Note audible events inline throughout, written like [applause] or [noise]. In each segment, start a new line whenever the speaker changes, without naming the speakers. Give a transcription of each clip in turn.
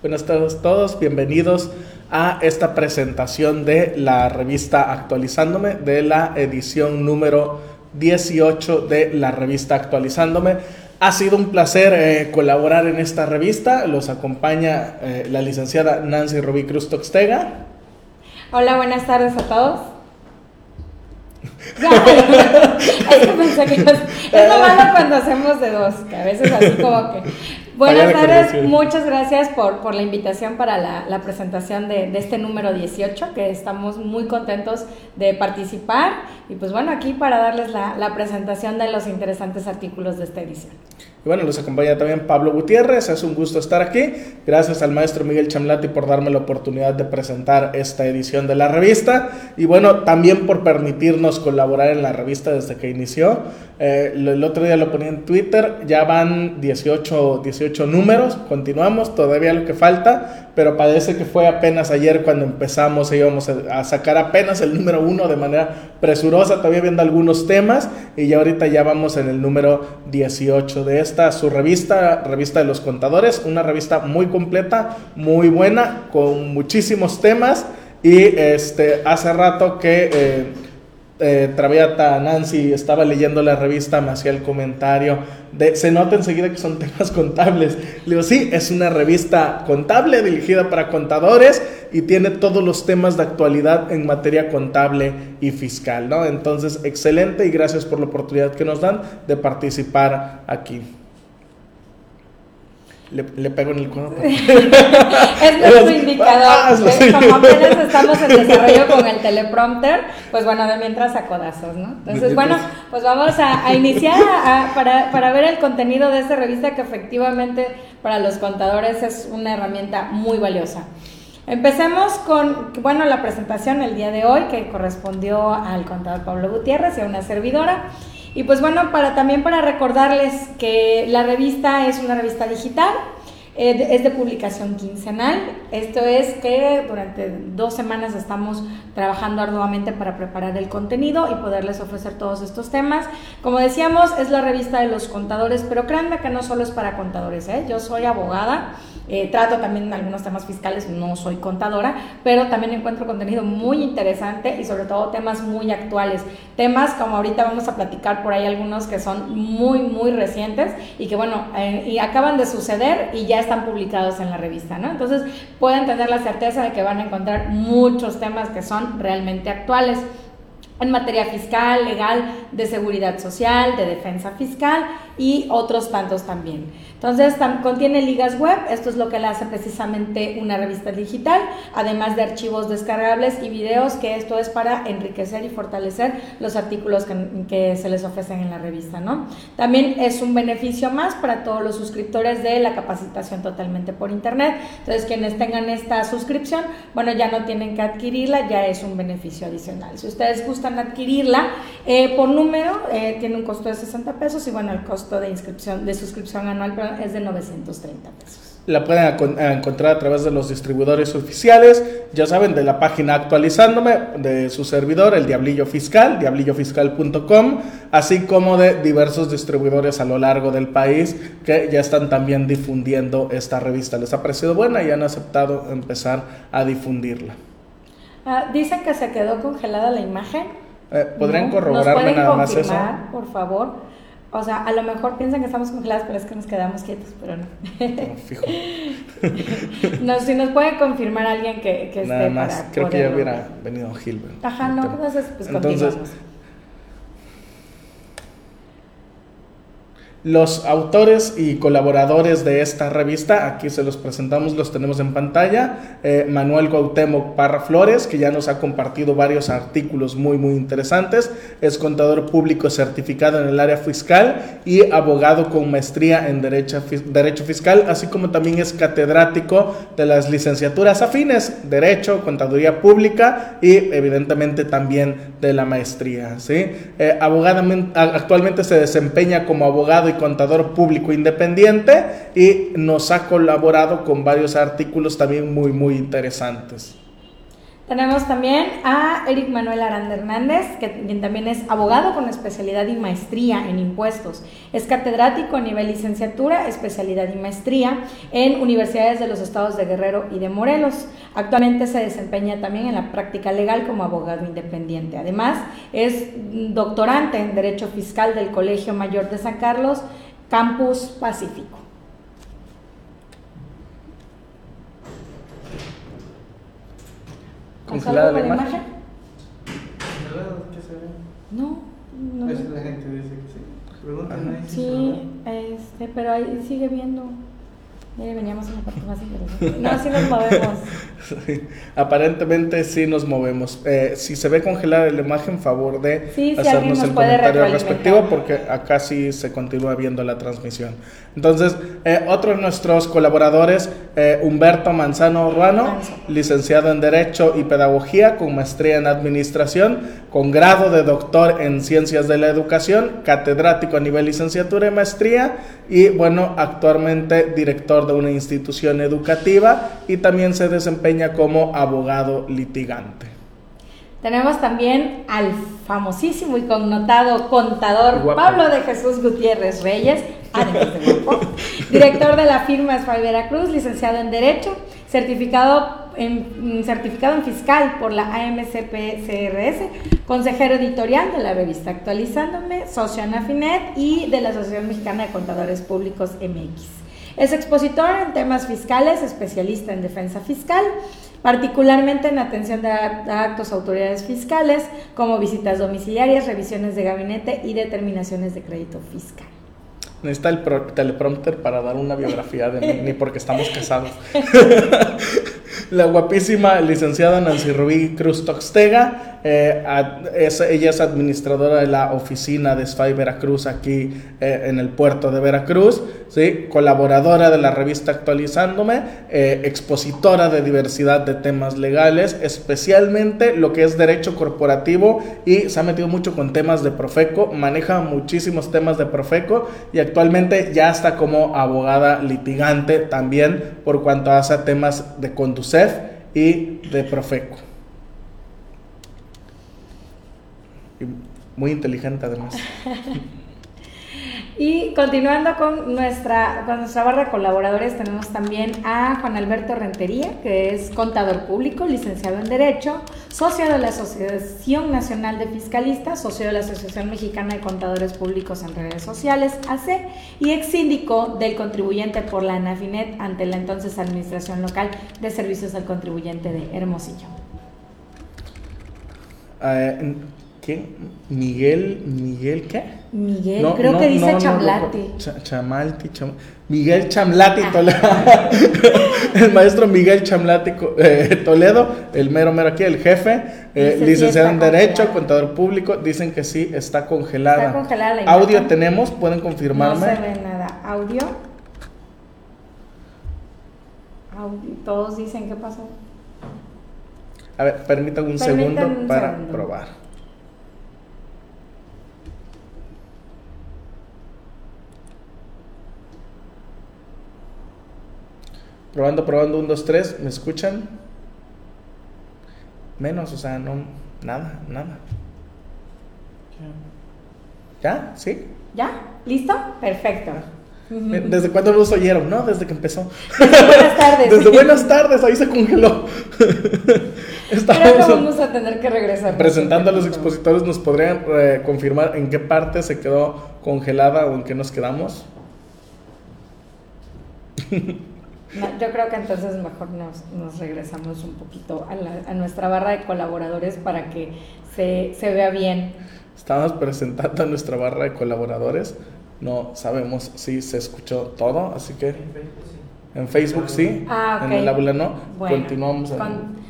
Buenas tardes a todos, bienvenidos a esta presentación de la revista Actualizándome, de la edición número 18 de la revista Actualizándome. Ha sido un placer eh, colaborar en esta revista. Los acompaña eh, la licenciada Nancy Rubí Cruz Toxtega.
Hola, buenas tardes a todos. [laughs] es que pensé que es lo malo cuando hacemos de dos, que a veces así como que Buenas tardes, muchas gracias por, por la invitación para la, la presentación de, de, este número 18, que estamos muy contentos de participar y pues bueno, aquí para darles la, la presentación de los interesantes artículos de esta edición.
Y bueno, nos acompaña también Pablo Gutiérrez, es un gusto estar aquí. Gracias al maestro Miguel Chamlati por darme la oportunidad de presentar esta edición de la revista. Y bueno, también por permitirnos colaborar en la revista desde que inició. Eh, el otro día lo ponía en Twitter, ya van 18, 18 números, continuamos, todavía lo que falta, pero parece que fue apenas ayer cuando empezamos íbamos a, sacar apenas el número uno de manera presurosa, todavía viendo algunos temas. Y ya ahorita ya vamos en el número 18 de esta, su revista, Revista de los Contadores, una revista muy completa, muy buena, con muchísimos temas y este, hace rato que... Eh, eh, Traviata Nancy estaba leyendo la revista, me hacía el comentario de, se nota enseguida que son temas contables. Le digo, sí, es una revista contable dirigida para contadores y tiene todos los temas de actualidad en materia contable y fiscal, ¿no? Entonces, excelente y gracias por la oportunidad que nos dan de participar aquí. Le, le, pego en el codo. [laughs]
es nuestro indicador. Ah, Como apenas estamos en [laughs] desarrollo con el teleprompter, pues bueno, de mientras a codazos, ¿no? Entonces, bueno, pues vamos a, a iniciar para, para, ver el contenido de esta revista que efectivamente para los contadores es una herramienta muy valiosa. Empecemos con, bueno, la presentación el día de hoy que correspondió al contador Pablo Gutiérrez y a una servidora. Y pues bueno, para, también para recordarles que la revista es una revista digital, es de publicación quincenal. Esto es que durante dos semanas estamos trabajando arduamente para preparar el contenido y poderles ofrecer todos estos temas. Como decíamos, es la revista de los contadores, pero créanme que no solo es para contadores. ¿eh? Yo soy abogada. Eh, trato también algunos temas fiscales, no soy contadora, pero también encuentro contenido muy interesante y sobre todo temas muy actuales. Temas como ahorita vamos a platicar por ahí algunos que son muy, muy recientes y que bueno, eh, y acaban de suceder y ya están publicados en la revista, ¿no? Entonces pueden tener la certeza de que van a encontrar muchos temas que son realmente actuales en materia fiscal, legal, de seguridad social, de defensa fiscal y otros tantos también. Entonces, contiene ligas web, esto es lo que le hace precisamente una revista digital, además de archivos descargables y videos, que esto es para enriquecer y fortalecer los artículos que, se les ofrecen en la revista, ¿no? También es un beneficio más para todos los suscriptores de la capacitación totalmente por internet. Entonces, quienes tengan esta suscripción, bueno, ya no tienen que adquirirla, ya es un beneficio adicional. Si ustedes gustan adquirirla eh, por número, eh, tiene un costo de 60 pesos y bueno, el costo de inscripción, de suscripción anual, es de 930 pesos.
La pueden encontrar a través de los distribuidores oficiales, ya saben, de la página actualizándome, de su servidor, el Diablillo Fiscal, diablillofiscal.com, así como de diversos distribuidores a lo largo del país que ya están también difundiendo esta revista. Les ha parecido buena y han aceptado empezar a difundirla.
Ah, dicen que se quedó congelada la imagen.
Eh, ¿Podrían corroborarme nada más eso?
por favor? O sea, a lo mejor piensan que estamos congelados, pero es que nos quedamos quietos, pero no. fijo. [laughs] no, si nos puede confirmar alguien que, que
Nada más, creo que ya hubiera venido Gilbert.
Ajá, no, entonces pues entonces,
Los autores y colaboradores de esta revista, aquí se los presentamos, los tenemos en pantalla. Eh, Manuel Cuauhtémoc Parra Flores, que ya nos ha compartido varios artículos muy, muy interesantes. Es contador público certificado en el área fiscal y abogado con maestría en Derecho, Derecho Fiscal, así como también es catedrático de las licenciaturas afines, Derecho, Contaduría Pública y evidentemente también de la maestría. ¿sí? Eh, actualmente se desempeña como abogado y contador público independiente y nos ha colaborado con varios artículos también muy, muy interesantes.
Tenemos también a Eric Manuel Aranda Hernández, que también es abogado con especialidad y maestría en impuestos. Es catedrático a nivel licenciatura, especialidad y maestría en universidades de los estados de Guerrero y de Morelos. Actualmente se desempeña también en la práctica legal como abogado independiente. Además, es doctorante en Derecho Fiscal del Colegio Mayor de San Carlos, Campus Pacífico.
¿Congelada la, imagen? imagen?
¿Qué se ve? No, no. Es la gente dice que sí. Pregúntame ahí. Sí, este, pero ahí sigue viendo. Ya veníamos en la parte más interesante. No, sí nos movemos. [laughs]
Aparentemente sí nos movemos. Eh, si se ve congelada la imagen, favor de hacernos el comentario respectivo porque acá sí se continúa viendo la transmisión. Entonces, eh, otro de nuestros colaboradores, eh, Humberto Manzano Urbano, licenciado en Derecho y Pedagogía, con maestría en Administración, con grado de doctor en Ciencias de la Educación, catedrático a nivel licenciatura y maestría, y bueno, actualmente director de una institución educativa y también se desempeña como abogado litigante.
Tenemos también al famosísimo y connotado contador Pablo de Jesús Gutiérrez Reyes, director de la firma Esfai Veracruz, licenciado en Derecho, certificado en, certificado en fiscal por la AMCP-CRS, consejero editorial de la revista Actualizándome, socio en Afinet y de la Asociación Mexicana de Contadores Públicos MX. Es expositor en temas fiscales, especialista en defensa fiscal, particularmente en atención de actos a autoridades fiscales, como visitas domiciliarias, revisiones de gabinete y determinaciones de crédito fiscal.
Necesita el teleprompter para dar una biografía de mí, ni porque estamos casados. [laughs] la guapísima licenciada Nancy Rubí Cruz Toxtega, eh, ella es administradora de la oficina de SFAI Veracruz aquí eh, en el puerto de Veracruz, ¿sí? colaboradora de la revista Actualizándome, eh, expositora de diversidad de temas legales, especialmente lo que es derecho corporativo y se ha metido mucho con temas de Profeco, maneja muchísimos temas de Profeco y actualmente ya está como abogada litigante también por cuanto hace temas de Conducef y de Profeco. Muy inteligente además. [laughs]
y continuando con nuestra, con nuestra barra de colaboradores, tenemos también a Juan Alberto Rentería, que es contador público, licenciado en Derecho, socio de la Asociación Nacional de Fiscalistas, socio de la Asociación Mexicana de Contadores Públicos en Redes Sociales, AC, y ex síndico del contribuyente por la ANAFINET ante la entonces Administración Local de Servicios al Contribuyente de Hermosillo.
Uh, ¿Qué? Miguel, Miguel, ¿qué?
Miguel, creo que dice Chamlati.
chamalti, Miguel Chamlati ah. Toledo. [laughs] el maestro Miguel Chamlati eh, Toledo, el mero mero aquí, el jefe, eh, licenciado en Derecho, contador público, dicen que sí, está congelada.
Está congelada la
Audio tenemos, pueden confirmarme.
No se ve nada. Audio. Todos dicen qué pasó.
A ver, permítanme un segundo para probar. Probando, probando, un, dos, tres, ¿me escuchan? Menos, o sea, no, nada, nada. ¿Ya? ¿Sí?
¿Ya? ¿Listo? Perfecto.
¿Desde cuándo nos oyeron? No, desde que empezó.
Desde buenas tardes. [laughs]
desde buenas tardes, ahí se congeló. [laughs]
Estamos vamos a tener que regresar.
Presentando a los expositores, ¿nos podrían eh, confirmar en qué parte se quedó congelada o en qué nos quedamos? [laughs]
yo creo que entonces mejor nos, regresamos un poquito a, nuestra barra de colaboradores para que se, vea bien.
Estamos presentando a nuestra barra de colaboradores. No sabemos si se escuchó todo, así que en Facebook sí,
ah,
en el aula no. continuamos.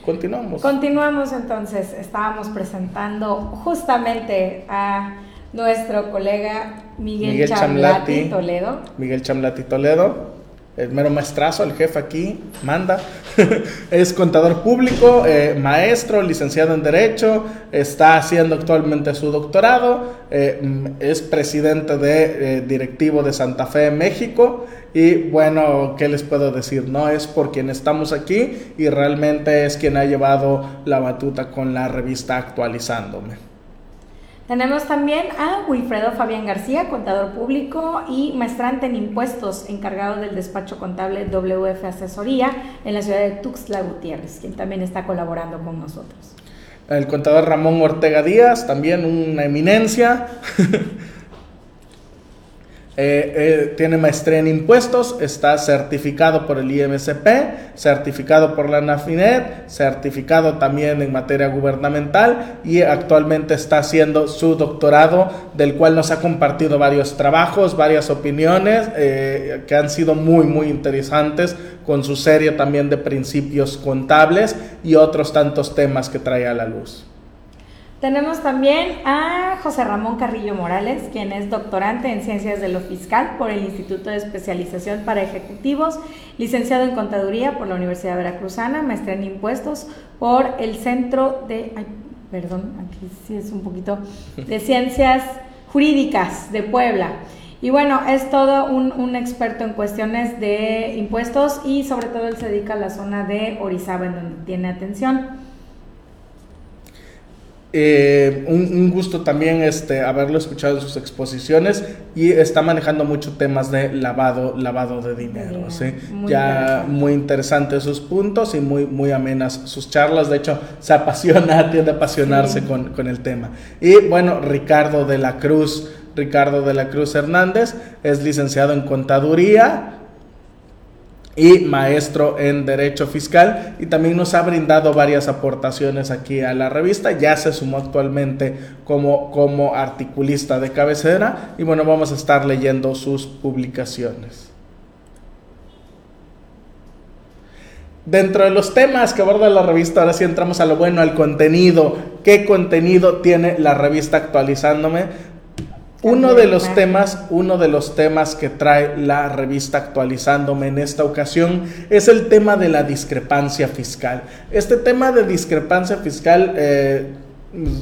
continuamos.
Continuamos entonces. Estábamos presentando justamente a nuestro colega Miguel, Chamlati Toledo.
Miguel Chamlati Toledo el mero maestrazo, el jefe aquí, manda. [laughs] es contador público, eh, maestro, licenciado en Derecho, está haciendo actualmente su doctorado, eh, mm, es presidente de eh, directivo de Santa Fe, México. Y bueno, ¿qué les puedo decir? No es por quien estamos aquí y realmente es quien ha llevado la batuta con la revista actualizándome.
Tenemos también a Wilfredo Fabián García, contador público y maestrante en impuestos, encargado del despacho contable WF Asesoría en la ciudad de Tuxtla Gutiérrez, quien también está colaborando con nosotros.
El contador Ramón Ortega Díaz, también una eminencia. [laughs] Eh, eh, tiene maestría en impuestos, está certificado por el IMSP, certificado por la NAFINET, certificado también en materia gubernamental y actualmente está haciendo su doctorado, del cual nos ha compartido varios trabajos, varias opiniones eh, que han sido muy, muy interesantes con su serie también de principios contables y otros tantos temas que trae a la luz.
Tenemos también a José Ramón Carrillo Morales, quien es doctorante en Ciencias de lo Fiscal por el Instituto de Especialización para Ejecutivos, licenciado en Contaduría por la Universidad Veracruzana, maestría en Impuestos por el Centro de, ay, perdón, aquí sí es un poquito, de Ciencias Jurídicas de Puebla. Y bueno, es todo un, un, experto en cuestiones de impuestos y sobre todo él se dedica a la zona de Orizaba, en donde tiene atención.
Eh, un, gusto también este, haberlo escuchado en sus exposiciones y está manejando mucho temas de lavado, lavado de dinero. ¿sí? ya muy interesantes sus puntos y muy, muy amenas sus charlas. De hecho, se apasiona, [laughs] tiende a apasionarse con, con el tema. Y bueno, Ricardo de la Cruz. Ricardo de la Cruz Hernández es licenciado en contaduría, y maestro en Derecho Fiscal y también nos ha brindado varias aportaciones aquí a la revista. Ya se sumó actualmente como, como articulista de cabecera y bueno, vamos a estar leyendo sus publicaciones. Dentro de los temas que aborda la revista, ahora sí entramos a lo bueno, al contenido. ¿Qué contenido tiene la revista actualizándome? Uno de los temas, uno de los temas que trae la revista actualizándome en esta ocasión es el tema de la discrepancia fiscal. Este tema de discrepancia fiscal eh,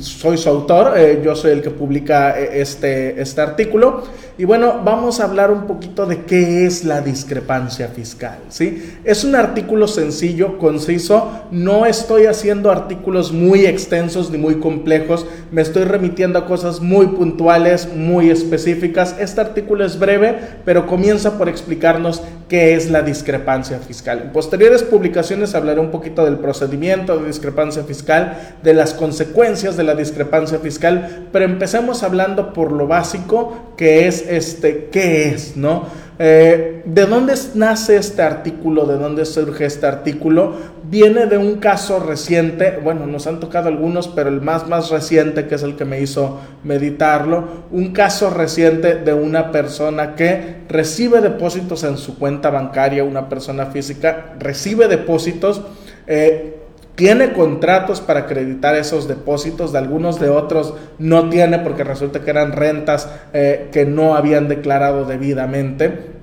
soy su autor, eh, yo soy el que publica eh, este, este artículo. Y bueno, vamos a hablar un poquito de qué es la discrepancia fiscal. ¿sí? Es un artículo sencillo, conciso, no estoy haciendo artículos muy extensos ni muy complejos, me estoy remitiendo a cosas muy puntuales, muy específicas. Este artículo es breve, pero comienza por explicarnos qué es la discrepancia fiscal. En posteriores publicaciones hablaré un poquito del procedimiento de discrepancia fiscal, de las consecuencias de la discrepancia fiscal, pero empecemos hablando por lo básico, es este, ¿qué es? ¿No? Eh, ¿De dónde nace este artículo? ¿De dónde surge este artículo? Viene de un caso reciente, bueno, nos han tocado algunos, pero el más, más reciente, que es el que me hizo meditarlo, un caso reciente de una persona que recibe depósitos en su cuenta bancaria, una persona física recibe depósitos. Eh, tiene contratos para acreditar esos depósitos, de algunos de otros no tiene porque resulta que eran rentas eh, que no habían declarado debidamente.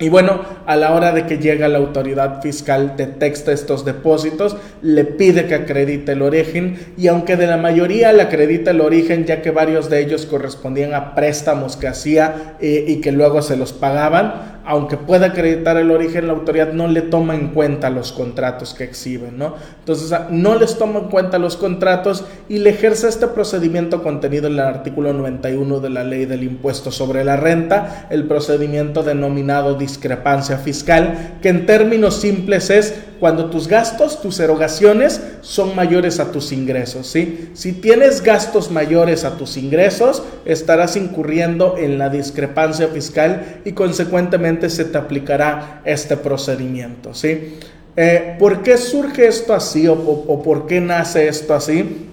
Y bueno, a la hora de que llega la autoridad fiscal, detecta estos depósitos, le pide que acredite el origen y aunque de la mayoría le acredita el origen, ya que varios de ellos correspondían a préstamos que hacía eh, y que luego se los pagaban, aunque pueda acreditar el origen, la autoridad no le toma en cuenta los contratos que exhiben, ¿no? Entonces, ah, no les toma en cuenta los contratos y le ejerce este procedimiento contenido en el artículo 91 de la ley del impuesto sobre la renta, el procedimiento denominado discrepancia fiscal, que en términos simples es cuando tus gastos, tus erogaciones son mayores a tus ingresos, ¿sí? Si tienes gastos mayores a tus ingresos, estarás incurriendo en la discrepancia fiscal y consecuentemente se te aplicará este procedimiento, ¿sí? Eh, ¿Por qué surge esto así o por qué nace esto así?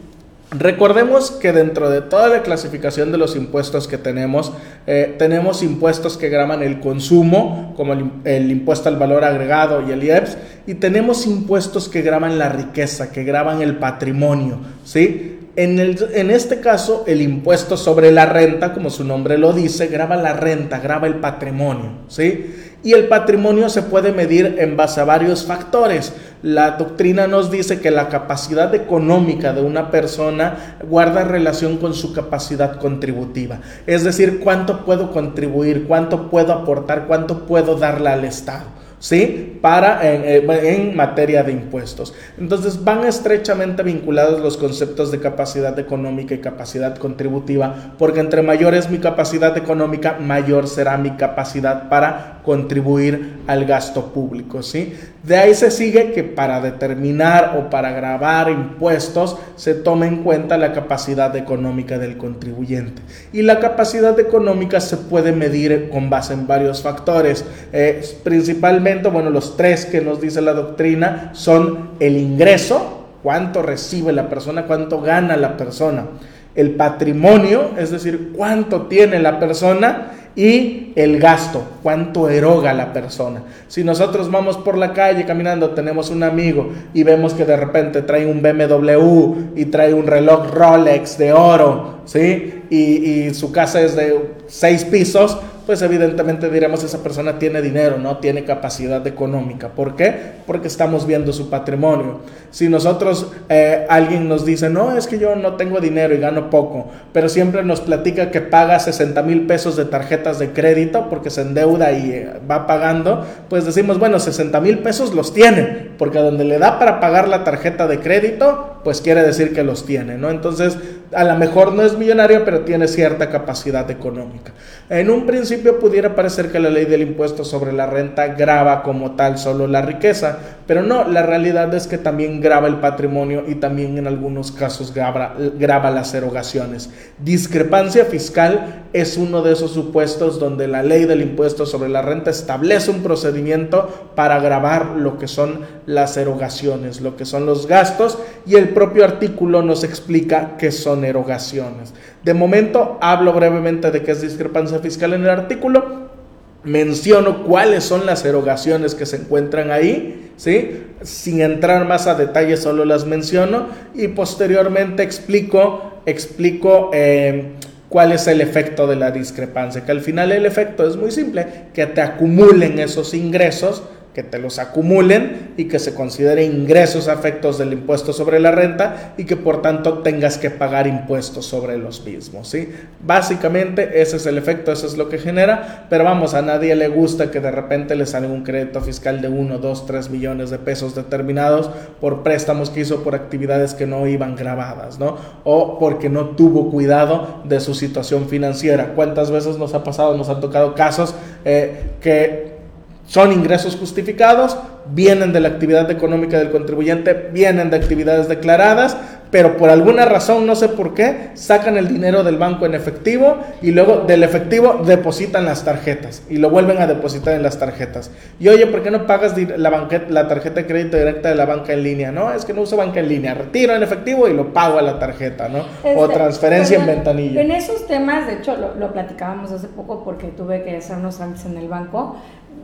Recordemos que dentro de toda la clasificación de los impuestos que tenemos, eh, tenemos impuestos que graban el consumo, como el, impuesto al valor agregado y el IEPS, y tenemos impuestos que graban la riqueza, que graban el patrimonio, ¿sí? En, el, en, este caso, el impuesto sobre la renta, como su nombre lo dice, graba la renta, graba el patrimonio, ¿sí? Y el patrimonio se puede medir en base a varios factores. La doctrina nos dice que la capacidad económica de una persona guarda relación con su capacidad contributiva. Es decir, cuánto puedo contribuir, cuánto puedo aportar, cuánto puedo darle al Estado. ¿Sí? Para, en, en, materia de impuestos. Entonces van estrechamente vinculados los conceptos de capacidad económica y capacidad contributiva, porque entre mayor es mi capacidad económica, mayor será mi capacidad para contribuir al gasto público, ¿sí? De ahí se sigue que para determinar o para grabar impuestos se tome en cuenta la capacidad económica del contribuyente. Y la capacidad económica se puede medir con base en varios factores, eh, principalmente bueno, los tres que nos dice la doctrina son el ingreso, cuánto recibe la persona, cuánto gana la persona, el patrimonio, es decir, cuánto tiene la persona, y el gasto, cuánto eroga la persona. Si nosotros vamos por la calle caminando, tenemos un amigo y vemos que de repente trae un BMW y trae un reloj Rolex de oro, ¿sí? Y, y su casa es de seis pisos, pues evidentemente diremos esa persona tiene dinero, no tiene capacidad económica. ¿Por qué? Porque estamos viendo su patrimonio. Si nosotros, eh, alguien nos dice, no, es que yo no tengo dinero y gano poco, pero siempre nos platica que paga 60 mil pesos de tarjetas de crédito porque se endeuda y eh, va pagando, pues decimos, bueno, 60 mil pesos los tiene, porque donde le da para pagar la tarjeta de crédito, pues quiere decir que los tiene, ¿no? Entonces, a lo mejor no es millonario, pero tiene cierta capacidad económica. En un principio pudiera parecer que la ley del impuesto sobre la renta graba como tal solo la riqueza, pero no, la realidad es que también graba el patrimonio y también en algunos casos graba, graba las erogaciones. Discrepancia fiscal es uno de esos supuestos donde la ley del impuesto sobre la renta establece un procedimiento para grabar lo que son las erogaciones, lo que son los gastos y el propio artículo nos explica qué son erogaciones. De momento hablo brevemente de qué es discrepancia fiscal en el artículo, menciono cuáles son las erogaciones que se encuentran ahí, ¿sí? Sin entrar más a detalle, solo las menciono y posteriormente explico, explico eh, cuál es el efecto de la discrepancia, que al final el efecto es muy simple, que te acumulen esos ingresos que te los acumulen y que se considere ingresos afectos del impuesto sobre la renta y que por tanto tengas que pagar impuestos sobre los mismos. ¿sí? Básicamente ese es el efecto, eso es lo que genera, pero vamos, a nadie le gusta que de repente le salga un crédito fiscal de 1, 2, 3 millones de pesos determinados por préstamos que hizo por actividades que no iban grabadas, ¿no? O porque no tuvo cuidado de su situación financiera. ¿Cuántas veces nos ha pasado, nos han tocado casos eh, que son ingresos justificados, vienen de la actividad económica del contribuyente, vienen de actividades declaradas, pero por alguna razón, no sé por qué, sacan el dinero del banco en efectivo y luego del efectivo depositan las tarjetas y lo vuelven a depositar en las tarjetas. Y oye, ¿por qué no pagas la, la tarjeta de crédito directa de la banca en línea? No, es que no uso banca en línea, retiro en efectivo y lo pago a la tarjeta, ¿no? o este, transferencia en ventanilla.
En esos temas, de hecho, lo, lo platicábamos hace poco porque tuve que hacer unos trámites en el banco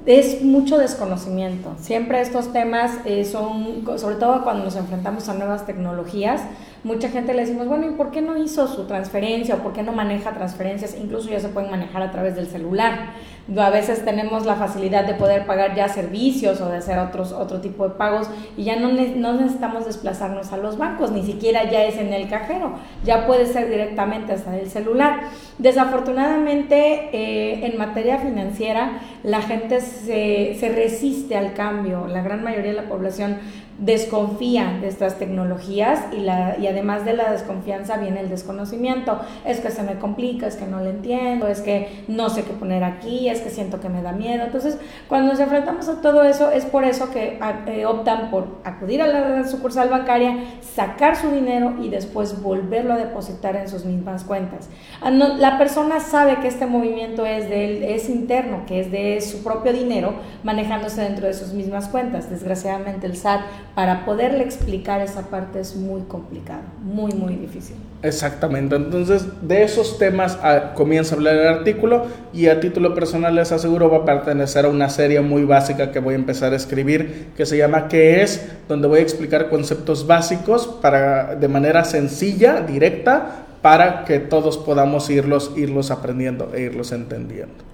es mucho desconocimiento. Siempre estos temas eh, son, sobre todo cuando nos enfrentamos a nuevas tecnologías, mucha gente le decimos, bueno, ¿y por qué no hizo su transferencia o por qué no maneja transferencias? Incluso ya se pueden manejar a través del celular. A veces tenemos la facilidad de poder pagar ya servicios o de hacer otros, otro tipo de pagos y ya no, no necesitamos desplazarnos a los bancos, ni siquiera ya es en el cajero, ya puede ser directamente hasta el celular. Desafortunadamente, eh, en materia financiera, la gente se, se resiste al cambio, la gran mayoría de la población desconfía de estas tecnologías y, la, y además de la desconfianza viene el desconocimiento. Es que se me complica, es que no lo entiendo, es que no sé qué poner aquí, es que siento que me da miedo. Entonces, cuando nos enfrentamos a todo eso, es por eso que eh, optan por acudir a la sucursal bancaria, sacar su dinero y después volverlo a depositar en sus mismas cuentas. Ah, la persona sabe que este movimiento es, de es interno, que es de su propio dinero manejándose dentro de sus mismas cuentas. Desgraciadamente el SAT para poderle explicar esa parte es muy complicado, muy, muy difícil.
Exactamente, entonces de esos temas ah, comienza a hablar el artículo y a título personal les aseguro va a pertenecer a una serie muy básica que voy a empezar a escribir que se llama ¿Qué es? donde voy a explicar conceptos básicos para, de manera sencilla, directa, para que todos podamos irlos, irlos aprendiendo e irlos entendiendo.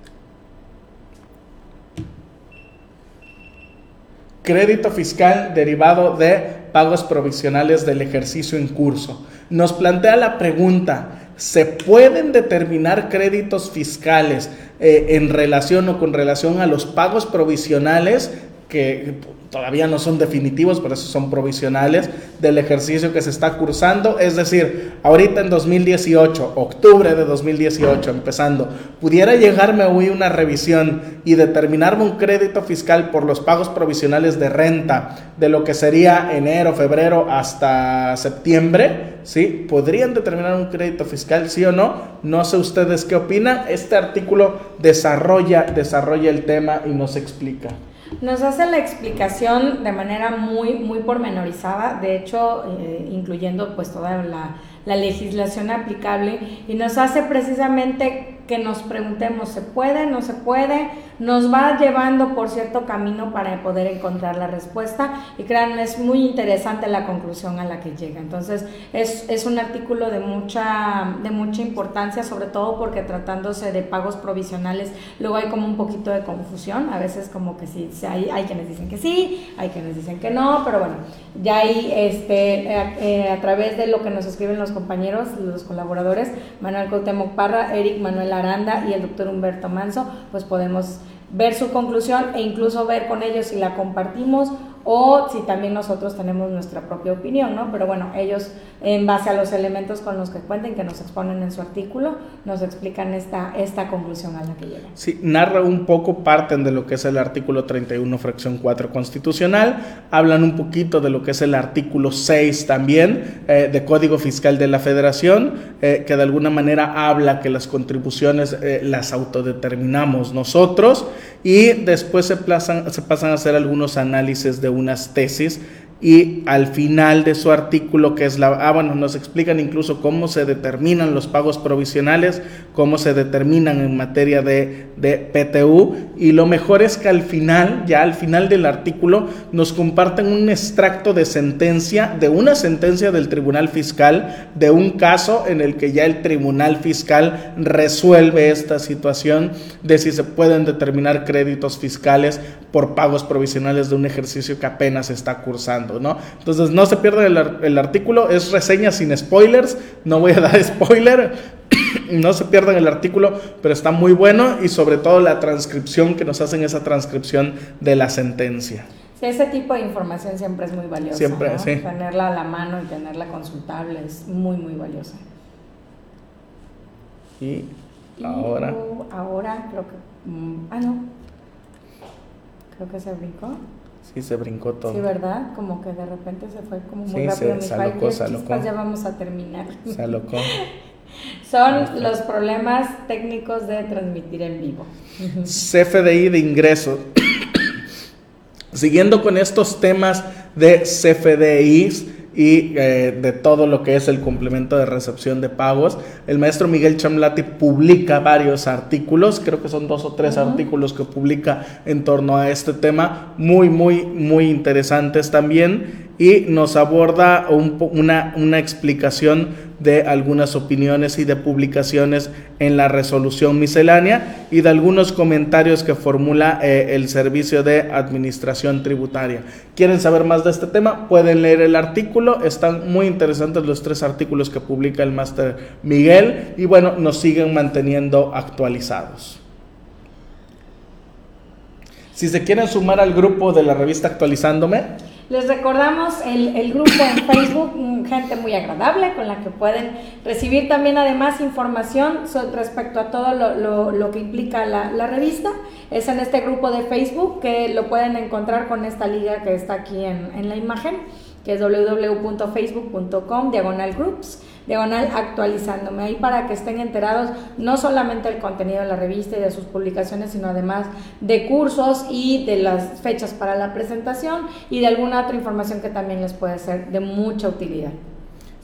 Crédito fiscal derivado de pagos provisionales del ejercicio en curso. Nos plantea la pregunta, ¿se pueden determinar créditos fiscales eh, en relación o con relación a los pagos provisionales que todavía no son definitivos, por eso son provisionales, del ejercicio que se está cursando. Es decir, ahorita en 2018, octubre de 2018, empezando, pudiera llegarme hoy una revisión y determinarme un crédito fiscal por los pagos provisionales de renta de lo que sería enero, febrero hasta septiembre, ¿sí? ¿Podrían determinar un crédito fiscal, sí o no? No sé ustedes qué opinan. Este artículo desarrolla, desarrolla el tema y nos explica.
Nos hace la explicación de manera muy, muy pormenorizada, de hecho, eh, incluyendo pues toda la, la legislación aplicable, y nos hace precisamente que nos preguntemos, ¿se puede? ¿No se puede? Nos va llevando por cierto camino para poder encontrar la respuesta y crean, es muy interesante la conclusión a la que llega. Entonces, es, es un artículo de mucha, de mucha importancia, sobre todo porque tratándose de pagos provisionales, luego hay como un poquito de confusión, a veces como que sí, hay, hay quienes dicen que sí, hay quienes dicen que no, pero bueno, ya ahí este, eh, eh, a través de lo que nos escriben los compañeros, los colaboradores, Manuel Cuauhtémoc Parra, Eric Manuel Aranda y el doctor Humberto Manso, pues podemos ver su conclusión e incluso ver con ellos si la compartimos o si también nosotros tenemos nuestra propia opinión, ¿no? Pero bueno, ellos en base a los elementos con los que cuenten, que nos exponen en su artículo, nos explican esta, esta conclusión a la que llegan.
Sí, narra un poco, parten de lo que es el artículo 31, fracción 4 constitucional, hablan un poquito de lo que es el artículo 6 también eh, de Código Fiscal de la Federación, eh, que de alguna manera habla que las contribuciones eh, las autodeterminamos nosotros y después se, se pasan a hacer algunos análisis de unas tesis y al final de su artículo, que es la, ah, bueno, nos explican incluso cómo se determinan los pagos provisionales, cómo se determinan en materia de, de, PTU, y lo mejor es que al final, ya al final del artículo, nos comparten un extracto de sentencia, de una sentencia del Tribunal Fiscal, de un caso en el que ya el Tribunal Fiscal resuelve esta situación de si se pueden determinar créditos fiscales por pagos provisionales de un ejercicio que apenas está cursando. ¿No? Entonces no se pierda el, artículo, es reseña sin spoilers, no voy a [laughs] dar spoiler, [coughs] no se pierdan el artículo, pero está muy bueno y sobre todo la transcripción que nos hacen esa transcripción de la sentencia.
Sí, ese tipo de información siempre es muy valiosa. Siempre, sí. Tenerla a la mano y tenerla consultable es muy, muy valiosa.
Y, ahora.
ahora creo que. Mm, ah, no. Creo que se brincó.
Sí, se brincó todo.
Sí, ¿verdad? Como que de repente se fue como muy rápido. Se, se se ya vamos a terminar.
Se alocó. [laughs]
Son los problemas técnicos de transmitir en vivo. [laughs]
CFDI de ingresos. [coughs] Siguiendo con estos temas de CFDIs, y eh, de todo lo que es el complemento de recepción de pagos. El maestro Miguel Chamlati publica varios artículos, creo que son dos o tres artículos que publica en torno a este tema, muy, muy, muy interesantes también y nos aborda una, una, explicación de algunas opiniones y de publicaciones en la resolución miscelánea y de algunos comentarios que formula eh, el Servicio de Administración Tributaria. ¿Quieren saber más de este tema? Pueden leer el artículo, están muy interesantes los tres artículos que publica el máster Miguel y bueno, nos siguen manteniendo actualizados. Si se quieren sumar al grupo de la revista Actualizándome,
les recordamos el, grupo en Facebook, gente muy agradable con la que pueden recibir también además información respecto a todo lo, que implica la, revista. Es en este grupo de Facebook que lo pueden encontrar con esta liga que está aquí en, en la imagen, que es www.facebook.com diagonal groups diagonal actualizándome ahí para que estén enterados no solamente del contenido de la revista y de sus publicaciones, sino además de cursos y de las fechas para la presentación y de alguna otra información que también les puede ser de mucha utilidad.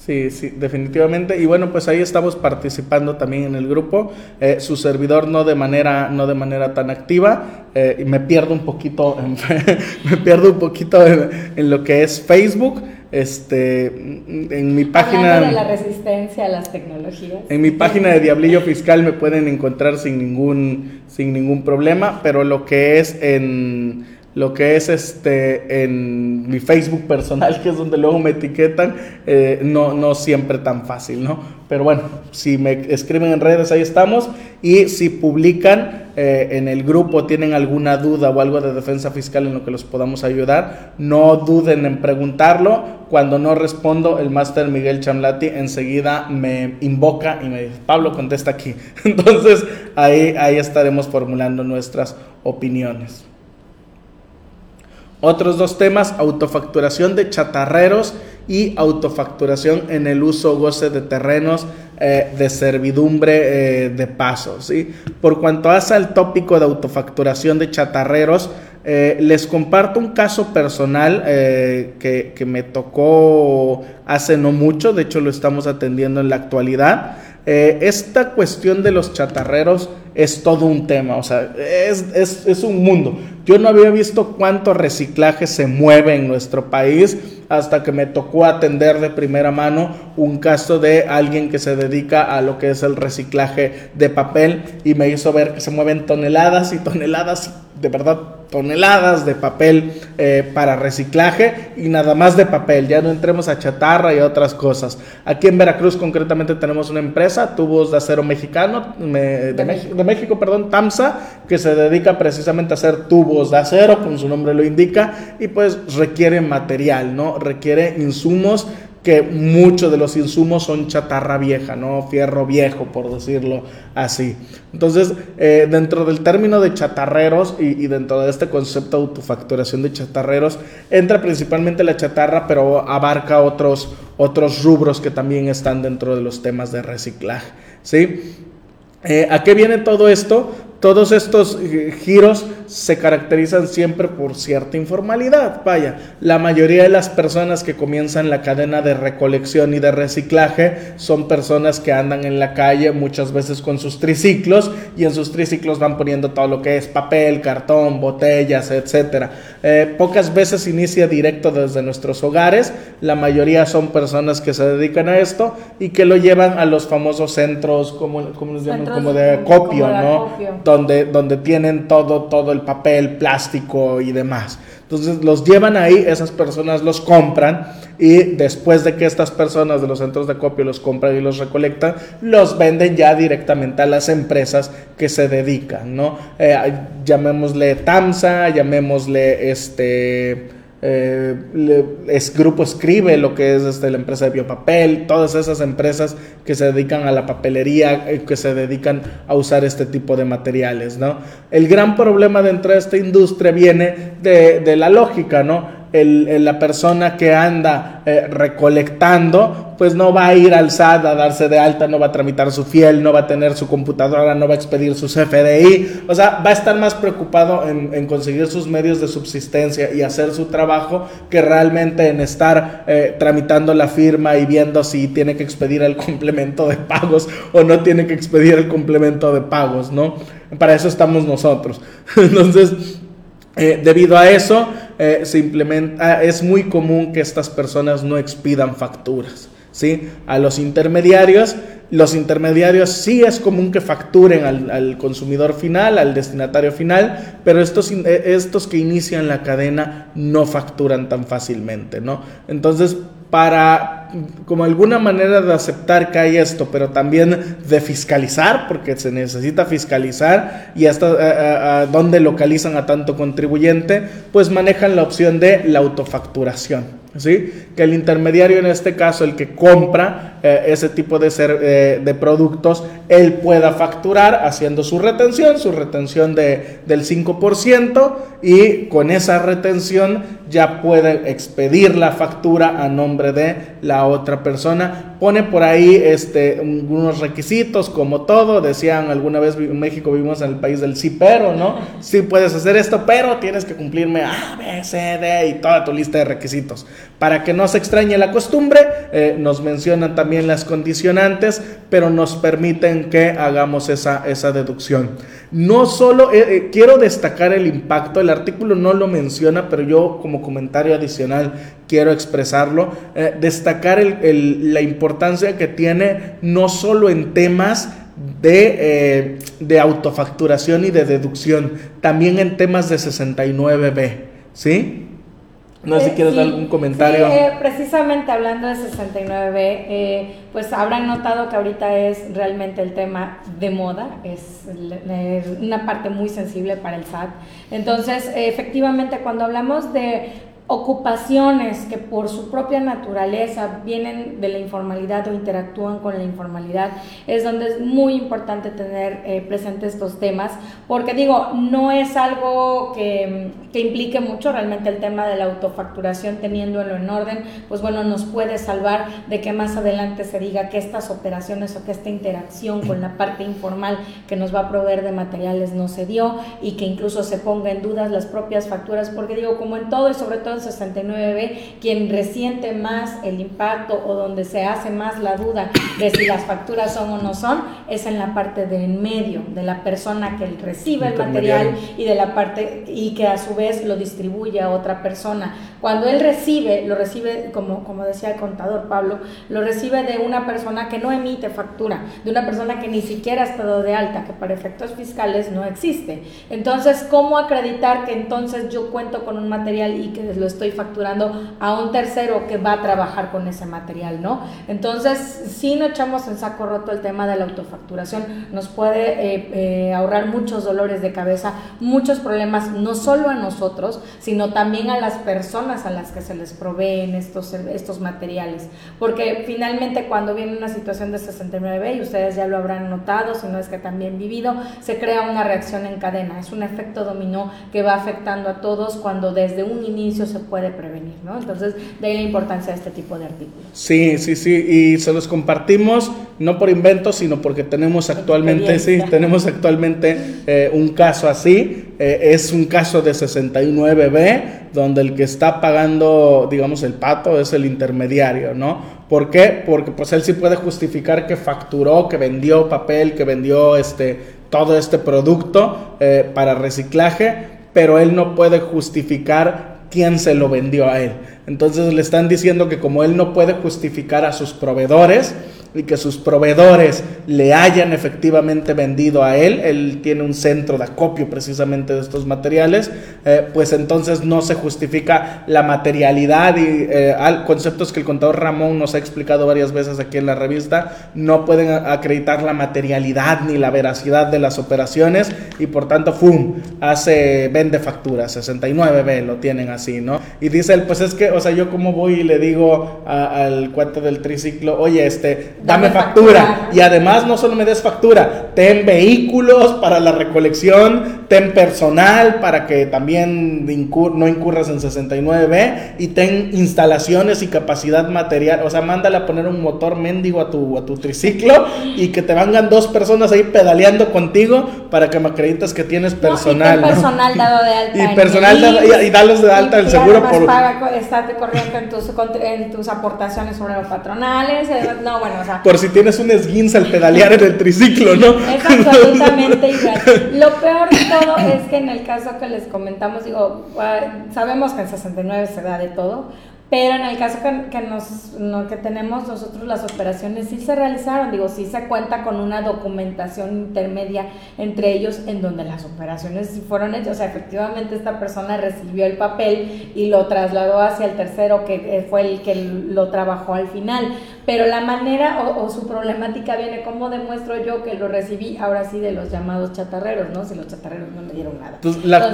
Sí, sí, definitivamente. Y bueno, pues ahí estamos participando también en el grupo. Eh, su servidor no de manera, no de manera tan activa. Eh, y me pierdo un poquito, en, [laughs] me pierdo un poquito en, en, lo que es Facebook. Este, en mi página
de la resistencia a las tecnologías.
En mi página de Diablillo Fiscal me pueden encontrar sin ningún, sin ningún problema, pero lo que es en lo que es este en mi Facebook personal, [laughs] que es donde luego me etiquetan, eh, no, no siempre tan fácil, ¿no? Pero bueno, si me escriben en redes, ahí estamos. Y si publican eh, en el grupo, tienen alguna duda o algo de defensa fiscal en lo que los podamos ayudar, no duden en preguntarlo. Cuando no respondo, el máster Miguel Chamlati enseguida me invoca y me dice, Pablo, contesta aquí. [laughs] Entonces ahí, ahí estaremos formulando nuestras opiniones. Otros dos temas, autofacturación de chatarreros y autofacturación en el uso goce de terrenos eh, de servidumbre eh, de paso. Por cuanto hace al tópico de autofacturación de chatarreros, eh, les comparto un caso personal que, me tocó hace no mucho, de hecho lo estamos atendiendo en la actualidad. esta cuestión de los chatarreros es todo un tema, o sea, es, es, es, un mundo. Yo no había visto cuánto reciclaje se mueve en nuestro país hasta que me tocó atender de primera mano un caso de alguien que se dedica a lo que es el reciclaje de papel y me hizo ver que se mueven toneladas y toneladas, de verdad, toneladas de papel eh, para reciclaje y nada más de papel, ya no entremos a chatarra y otras cosas. Aquí en Veracruz concretamente tenemos una empresa, Tubos de Acero Mexicano, de, México. de México, perdón, TAMSA, que se dedica precisamente a hacer tubos de acero, como su nombre lo indica, y pues requiere material, ¿no? Requiere insumos que muchos de los insumos son chatarra vieja, ¿no? Fierro viejo, por decirlo así. Entonces, eh, dentro del término de chatarreros y, dentro de este concepto de autofacturación de chatarreros, entra principalmente la chatarra, pero abarca otros, otros rubros que también están dentro de los temas de reciclaje, ¿sí? Eh, ¿A qué viene todo esto? Todos estos eh, giros se caracterizan siempre por cierta informalidad. Vaya, la mayoría de las personas que comienzan la cadena de recolección y de reciclaje son personas que andan en la calle muchas veces con sus triciclos y en sus triciclos van poniendo todo lo que es papel, cartón, botellas, etc. Eh, pocas veces inicia directo desde nuestros hogares. La mayoría son personas que se dedican a esto y que lo llevan a los famosos centros, como, como, como de acopio, ¿no? Donde, tienen todo, todo el papel, plástico y demás. Entonces los llevan ahí, esas personas los compran y después de que estas personas de los centros de copio los compran y los recolectan, los venden ya directamente a las empresas que se dedican, ¿no? Eh, llamémosle TAMSA, llamémosle este eh, es, Grupo Escribe, lo que es este, la empresa de biopapel, todas esas empresas que se dedican a la papelería, eh, que se dedican a usar este tipo de materiales, ¿no? El gran problema dentro de esta industria viene de, de la lógica, ¿no? El, la persona que anda eh, recolectando, pues no va a ir al SAT a darse de alta, no va a tramitar su fiel, no va a tener su computadora, no va a expedir su CFDI, o sea, va a estar más preocupado en, conseguir sus medios de subsistencia y hacer su trabajo que realmente en estar eh, tramitando la firma y viendo si tiene que expedir el [laughs] complemento de pagos o no tiene que expedir el complemento de pagos, ¿no? Para eso estamos nosotros. [laughs] Entonces, eh, debido a eso, eh, ah, es muy común que estas personas no expidan facturas. ¿sí? A los intermediarios, los intermediarios sí es común que facturen al, consumidor final, al destinatario final, pero estos, eh, estos que inician la cadena no facturan tan fácilmente. ¿no? Entonces, para como alguna manera de aceptar que hay esto, pero también de fiscalizar, porque se necesita fiscalizar y hasta a, eh, eh, dónde localizan a tanto contribuyente, pues manejan la opción de la autofacturación. Que el intermediario, en este caso, el que compra eh, ese tipo de, ser, de productos, él pueda facturar haciendo su retención, su retención de, del 5%, y con esa retención ya puede expedir la factura a nombre de la otra persona. Pone por ahí este, unos requisitos, como todo. Decían alguna vez en México vivimos en el país del sí, pero, ¿no? [laughs] Sí puedes hacer esto, pero tienes que cumplirme A, B, C, D y toda tu lista de requisitos. Para que no se extrañe la costumbre, eh, nos mencionan también las condicionantes, pero nos permiten que hagamos esa, esa deducción. No solo eh, eh, quiero destacar el impacto, el artículo no lo menciona, pero yo como comentario adicional quiero expresarlo, eh, destacar la importancia que tiene no solo en temas de, eh, de autofacturación y de deducción, también en temas de 69B, ¿sí? No sé si eh, quieres dar algún comentario.
Eh, precisamente hablando de 69B, eh, pues habrán notado que ahorita es realmente el tema de moda, es una parte muy sensible para el SAT. Entonces, efectivamente, cuando hablamos de ocupaciones que por su propia naturaleza vienen de la informalidad o interactúan con la informalidad, es donde es muy importante tener eh, presente estos temas, porque digo, no es algo que, que, implique mucho realmente el tema de la autofacturación teniéndolo en orden, pues bueno, nos puede salvar de que más adelante se diga que estas operaciones o que esta interacción con la parte informal que nos va a proveer de materiales no se dio y que incluso se ponga en dudas las propias facturas, porque digo, como en todo y sobre todo 69B, quien resiente más el impacto o donde se hace más la duda de si las facturas son o no son, es en la parte de en medio, de la persona que recibe el material y de la parte y que a su vez lo distribuye a otra persona. Cuando él recibe, lo recibe, como, como decía el contador Pablo, lo recibe de una persona que no emite factura, de una persona que ni siquiera ha estado de alta, que para efectos fiscales no existe. Entonces, ¿cómo acreditar que entonces yo cuento con un material y que lo estoy facturando a un tercero que va a trabajar con ese material, ¿no? Entonces, si no echamos en saco roto el tema de la autofacturación, nos puede eh, eh, ahorrar muchos dolores de cabeza, muchos problemas, no solo a nosotros, sino también a las personas a las que se les proveen estos, estos materiales. Porque finalmente cuando viene una situación de 69, y ustedes ya lo habrán notado, si no es que también vivido, se crea una reacción en cadena, es un efecto dominó que va afectando a todos cuando desde un inicio se puede prevenir, ¿no? Entonces, de ahí la importancia de este tipo de artículos.
Sí, sí, sí, y se los compartimos no por invento, sino porque tenemos actualmente, sí, [laughs] tenemos actualmente eh, un caso así, eh, es un caso de 69B, donde el que está pagando, digamos, el pato es el intermediario, ¿no? ¿Por qué? Porque pues él sí puede justificar que facturó, que vendió papel, que vendió este, todo este producto eh, para reciclaje, pero él no puede justificar quién se lo vendió a él. Entonces le están diciendo que como él no puede justificar a sus proveedores, y que sus proveedores le hayan efectivamente vendido a él, él tiene un centro de acopio precisamente de estos materiales, eh, pues entonces no se justifica la materialidad y eh, conceptos que el contador Ramón nos ha explicado varias veces aquí en la revista, no pueden acreditar la materialidad ni la veracidad de las operaciones y por tanto, ¡fum!, hace, vende facturas, 69B lo tienen así, ¿no? Y dice él, pues es que, o sea, yo como voy y le digo al cuate del triciclo, oye, este, dame factura. Y además no solo me des factura, ten vehículos para la recolección, ten personal para que también no incurras en 69B y ten instalaciones y capacidad material. O sea, mándale a poner un motor mendigo a tu, a tu triciclo y que te vengan dos personas ahí pedaleando contigo para que me acredites que tienes personal. [laughs]
y personal dado de alta.
Y personal y, dalos de alta el seguro
por... Paga, corriente en tus, en tus aportaciones sobre los patronales. No, bueno, o sea,
por si tienes un esguince al pedalear en el triciclo, ¿no?
Es absolutamente igual. Lo peor de todo es que en el caso que les comentamos, digo, sabemos que en 69 se da de todo, pero en el caso que, nos, que tenemos nosotros, las operaciones sí se realizaron, digo, sí se cuenta con una documentación intermedia entre ellos en donde las operaciones sí fueron hechas. O sea, efectivamente esta persona recibió el papel y lo trasladó hacia el tercero que fue el que lo trabajó al final. Pero la manera o, su problemática viene, ¿cómo demuestro yo que lo recibí ahora sí de los llamados chatarreros, ¿no? Si los chatarreros no me dieron nada.
Entonces, la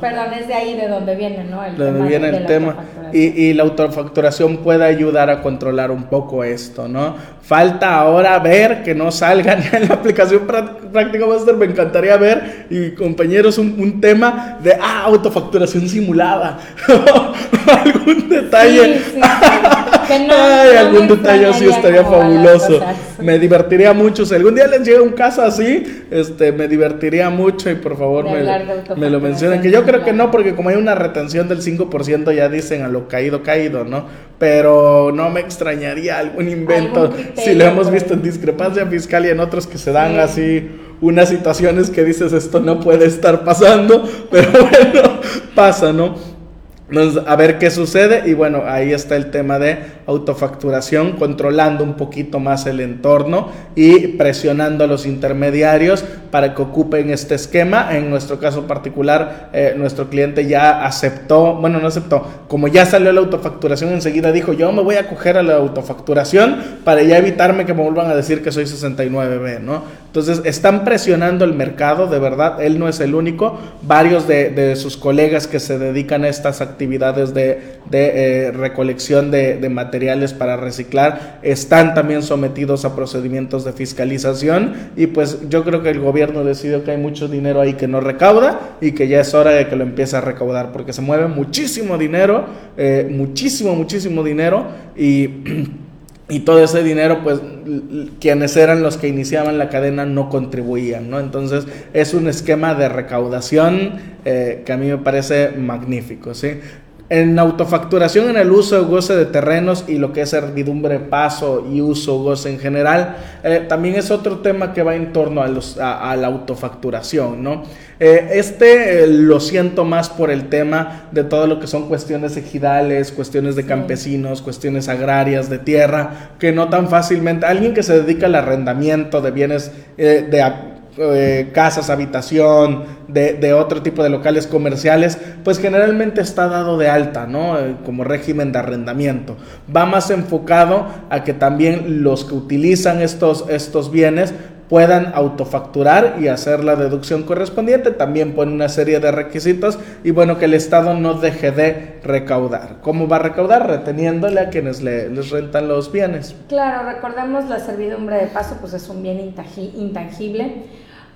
Perdón, es de ahí de donde viene, ¿no?
El de donde viene el tema. Y, la autofacturación puede ayudar a controlar un poco esto, ¿no? Falta ahora ver que no salgan [laughs] en la aplicación Práctica Master. Me encantaría ver, y compañeros, un, tema de ah, autofacturación simulada. [laughs] algún detalle. Ay, algún detalle así estaría fabuloso. Me divertiría mucho. Si algún día les llega un caso así, este, me divertiría mucho y por favor me, me, lo mencionen. Que yo creo que no, porque como hay una retención del 5%, ya dicen a lo caído, caído, ¿no? Pero no me extrañaría algún invento. si lo hemos visto en discrepancia fiscal y en otros que se dan así unas situaciones que dices esto no puede estar pasando, [laughs] pero bueno, pasa, ¿no? A ver qué sucede y bueno, ahí está el tema de autofacturación, controlando un poquito más el entorno y presionando a los intermediarios para que ocupen este esquema. En nuestro caso particular, eh, nuestro cliente ya aceptó, bueno, no aceptó, como ya salió la autofacturación, enseguida dijo, yo me voy a coger a la autofacturación para ya evitarme que me vuelvan a decir que soy 69B, ¿no? Entonces, están presionando el mercado, de verdad, él no es el único, varios de, sus colegas que se dedican a estas actividades, de, eh, recolección de, de, materiales para reciclar están también sometidos a procedimientos de fiscalización y pues yo creo que el gobierno decidió que hay mucho dinero ahí que no recauda y que ya es hora de que lo empiece a recaudar porque se mueve muchísimo dinero, eh, muchísimo, muchísimo dinero y... [clears throat] y todo ese dinero, pues quienes eran los que iniciaban la cadena no contribuían, ¿no? Entonces es un esquema de recaudación eh, que a mí me parece magnífico, ¿sí? En autofacturación, en el uso y goce de terrenos y lo que es servidumbre, paso y uso goce en general, eh, también es otro tema que va en torno a, los, a, la autofacturación, ¿no? Eh, este eh, lo siento más por el tema de todo lo que son cuestiones ejidales, cuestiones de campesinos, cuestiones agrarias, de tierra, que no tan fácilmente, alguien que se dedica al arrendamiento de bienes de eh, casas, habitación, de, otro tipo de locales comerciales, pues generalmente está dado de alta, ¿no? Eh, como régimen de arrendamiento. Va más enfocado a que también los que utilizan estos, estos bienes puedan autofacturar y hacer la deducción correspondiente. También pone una serie de requisitos y bueno, que el Estado no deje de recaudar. ¿Cómo va a recaudar? Reteniéndole a quienes le, les rentan los bienes.
Claro, recordemos la servidumbre de paso, pues es un bien intangible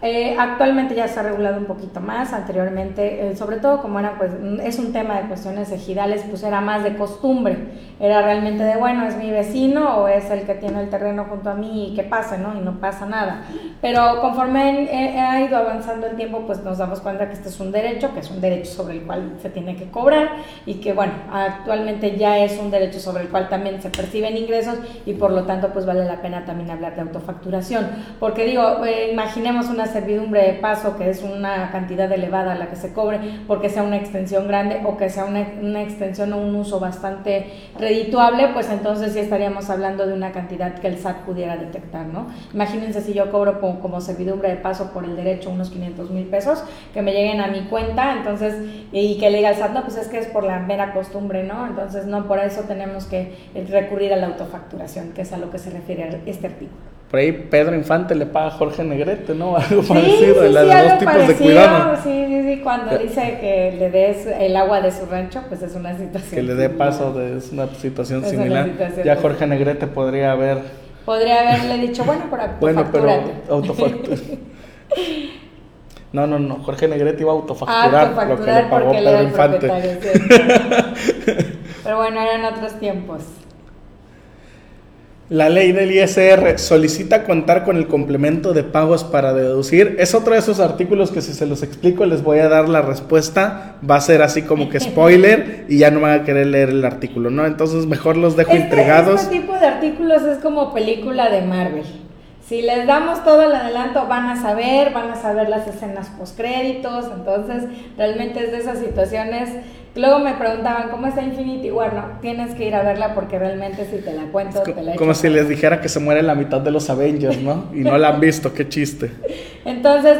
eh, actualmente ya se ha regulado un poquito más, anteriormente, eh, sobre todo como era, pues, es un tema de cuestiones ejidales, pues era más de costumbre, era realmente de, bueno, es mi vecino o es el que tiene el terreno junto a mí y que pase, ¿no? Y no pasa nada. Pero conforme ha ido avanzando el tiempo, pues nos damos cuenta que este es un derecho, que es un derecho sobre el cual se tiene que cobrar y que, bueno, actualmente ya es un derecho sobre el cual también se perciben ingresos y por lo tanto, pues vale la pena también hablar de autofacturación. Porque digo, eh, imaginemos una servidumbre de paso, que es una cantidad elevada la que se cobre, porque sea una extensión grande o que sea una, una extensión o un uso bastante redituable, pues entonces sí estaríamos hablando de una cantidad que el SAT pudiera detectar, ¿no? Imagínense si yo cobro como, como servidumbre de paso por el derecho unos 500 mil pesos, que me lleguen a mi cuenta, entonces, y que le diga al SAT, no, pues es que es por la mera costumbre, ¿no? Entonces, no, por eso tenemos que recurrir a la autofacturación, que es a lo que se refiere este artículo.
Por ahí Pedro Infante le paga a Jorge Negrete, ¿no? [laughs] Algo parecido, sí, sí, dos tipos de cuidado.
Sí, sí, sí, cuando dice que le des el agua de su rancho, pues es una situación.
Que le dé paso de es una situación similar. ya Jorge Negrete podría haber.
Podría haberle dicho, bueno, por [laughs]
Bueno, pero autofactura. [laughs] No, no, no. Jorge Negrete iba a autofacturar, lo que le pagó Pedro Infante.
pero bueno, eran otros tiempos.
La ley del ISR solicita contar con el complemento de pagos para deducir. Es otro de esos artículos que si se los explico les voy a dar la respuesta. Va a ser así como que spoiler y ya no van a querer leer el artículo, ¿no? Entonces mejor los dejo este, intrigados.
Este tipo de artículos es como película de Marvel. Si les damos todo el adelanto, van a saber, van a saber las escenas postcréditos. Entonces, realmente es de esas situaciones Luego me preguntaban, ¿cómo está Infinity War? No, tienes que ir a verla porque realmente si te la cuento, te la
Como si les dijera que se muere la mitad de los Avengers, ¿no? Y no la han visto, qué chiste.
Entonces,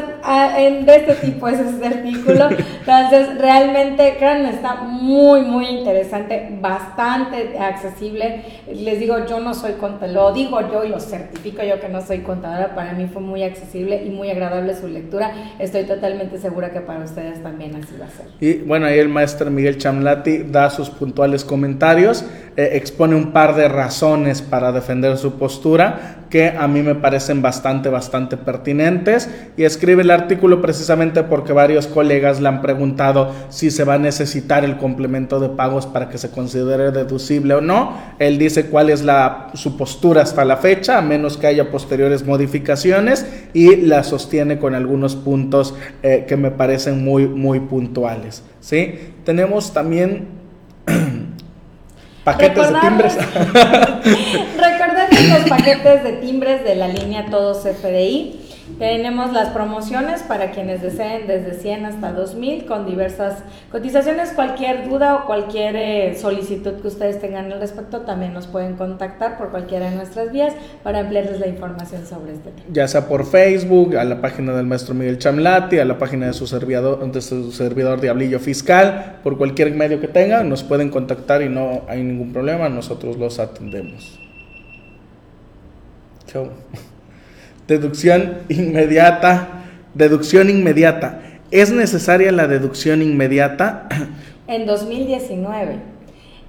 de este tipo es este artículo. Entonces, realmente, créanme, está muy, muy interesante, bastante accesible. Les digo, yo no soy contadora, lo digo yo y lo certifico yo que no soy contadora. Para mí fue muy accesible y muy agradable su lectura. Estoy totalmente segura que para ustedes también así va a ser.
Y bueno, ahí el maestro Miguel Chamlati da sus puntuales comentarios, eh, expone un par de razones para defender su postura que a mí me parecen bastante, bastante pertinentes y escribe el artículo precisamente porque varios colegas le han preguntado si se va a necesitar el complemento de pagos para que se considere deducible o no. Él dice cuál es la, su postura hasta la fecha, a menos que haya posteriores modificaciones y la sostiene con algunos puntos eh, que me parecen muy, muy puntuales. ¿sí? Tenemos también [clears throat] paquetes de timbres. [laughs] [laughs]
Recordar los paquetes de timbres de la línea Todos FDI Tenemos las promociones para quienes deseen desde 100 hasta 2000 con diversas cotizaciones. Cualquier duda o cualquier eh, solicitud que ustedes tengan al respecto también nos pueden contactar por cualquiera de nuestras vías para ampliarles la información sobre este tema.
Ya sea por Facebook, a la página del maestro Miguel Chamlati, a la página de su servidor, de su servidor Diablillo Fiscal, por cualquier medio que tengan, nos pueden contactar y no hay ningún problema, nosotros los atendemos. Chau. Deducción inmediata. Deducción inmediata. ¿Es necesaria la deducción inmediata? [clears throat]
En 2019.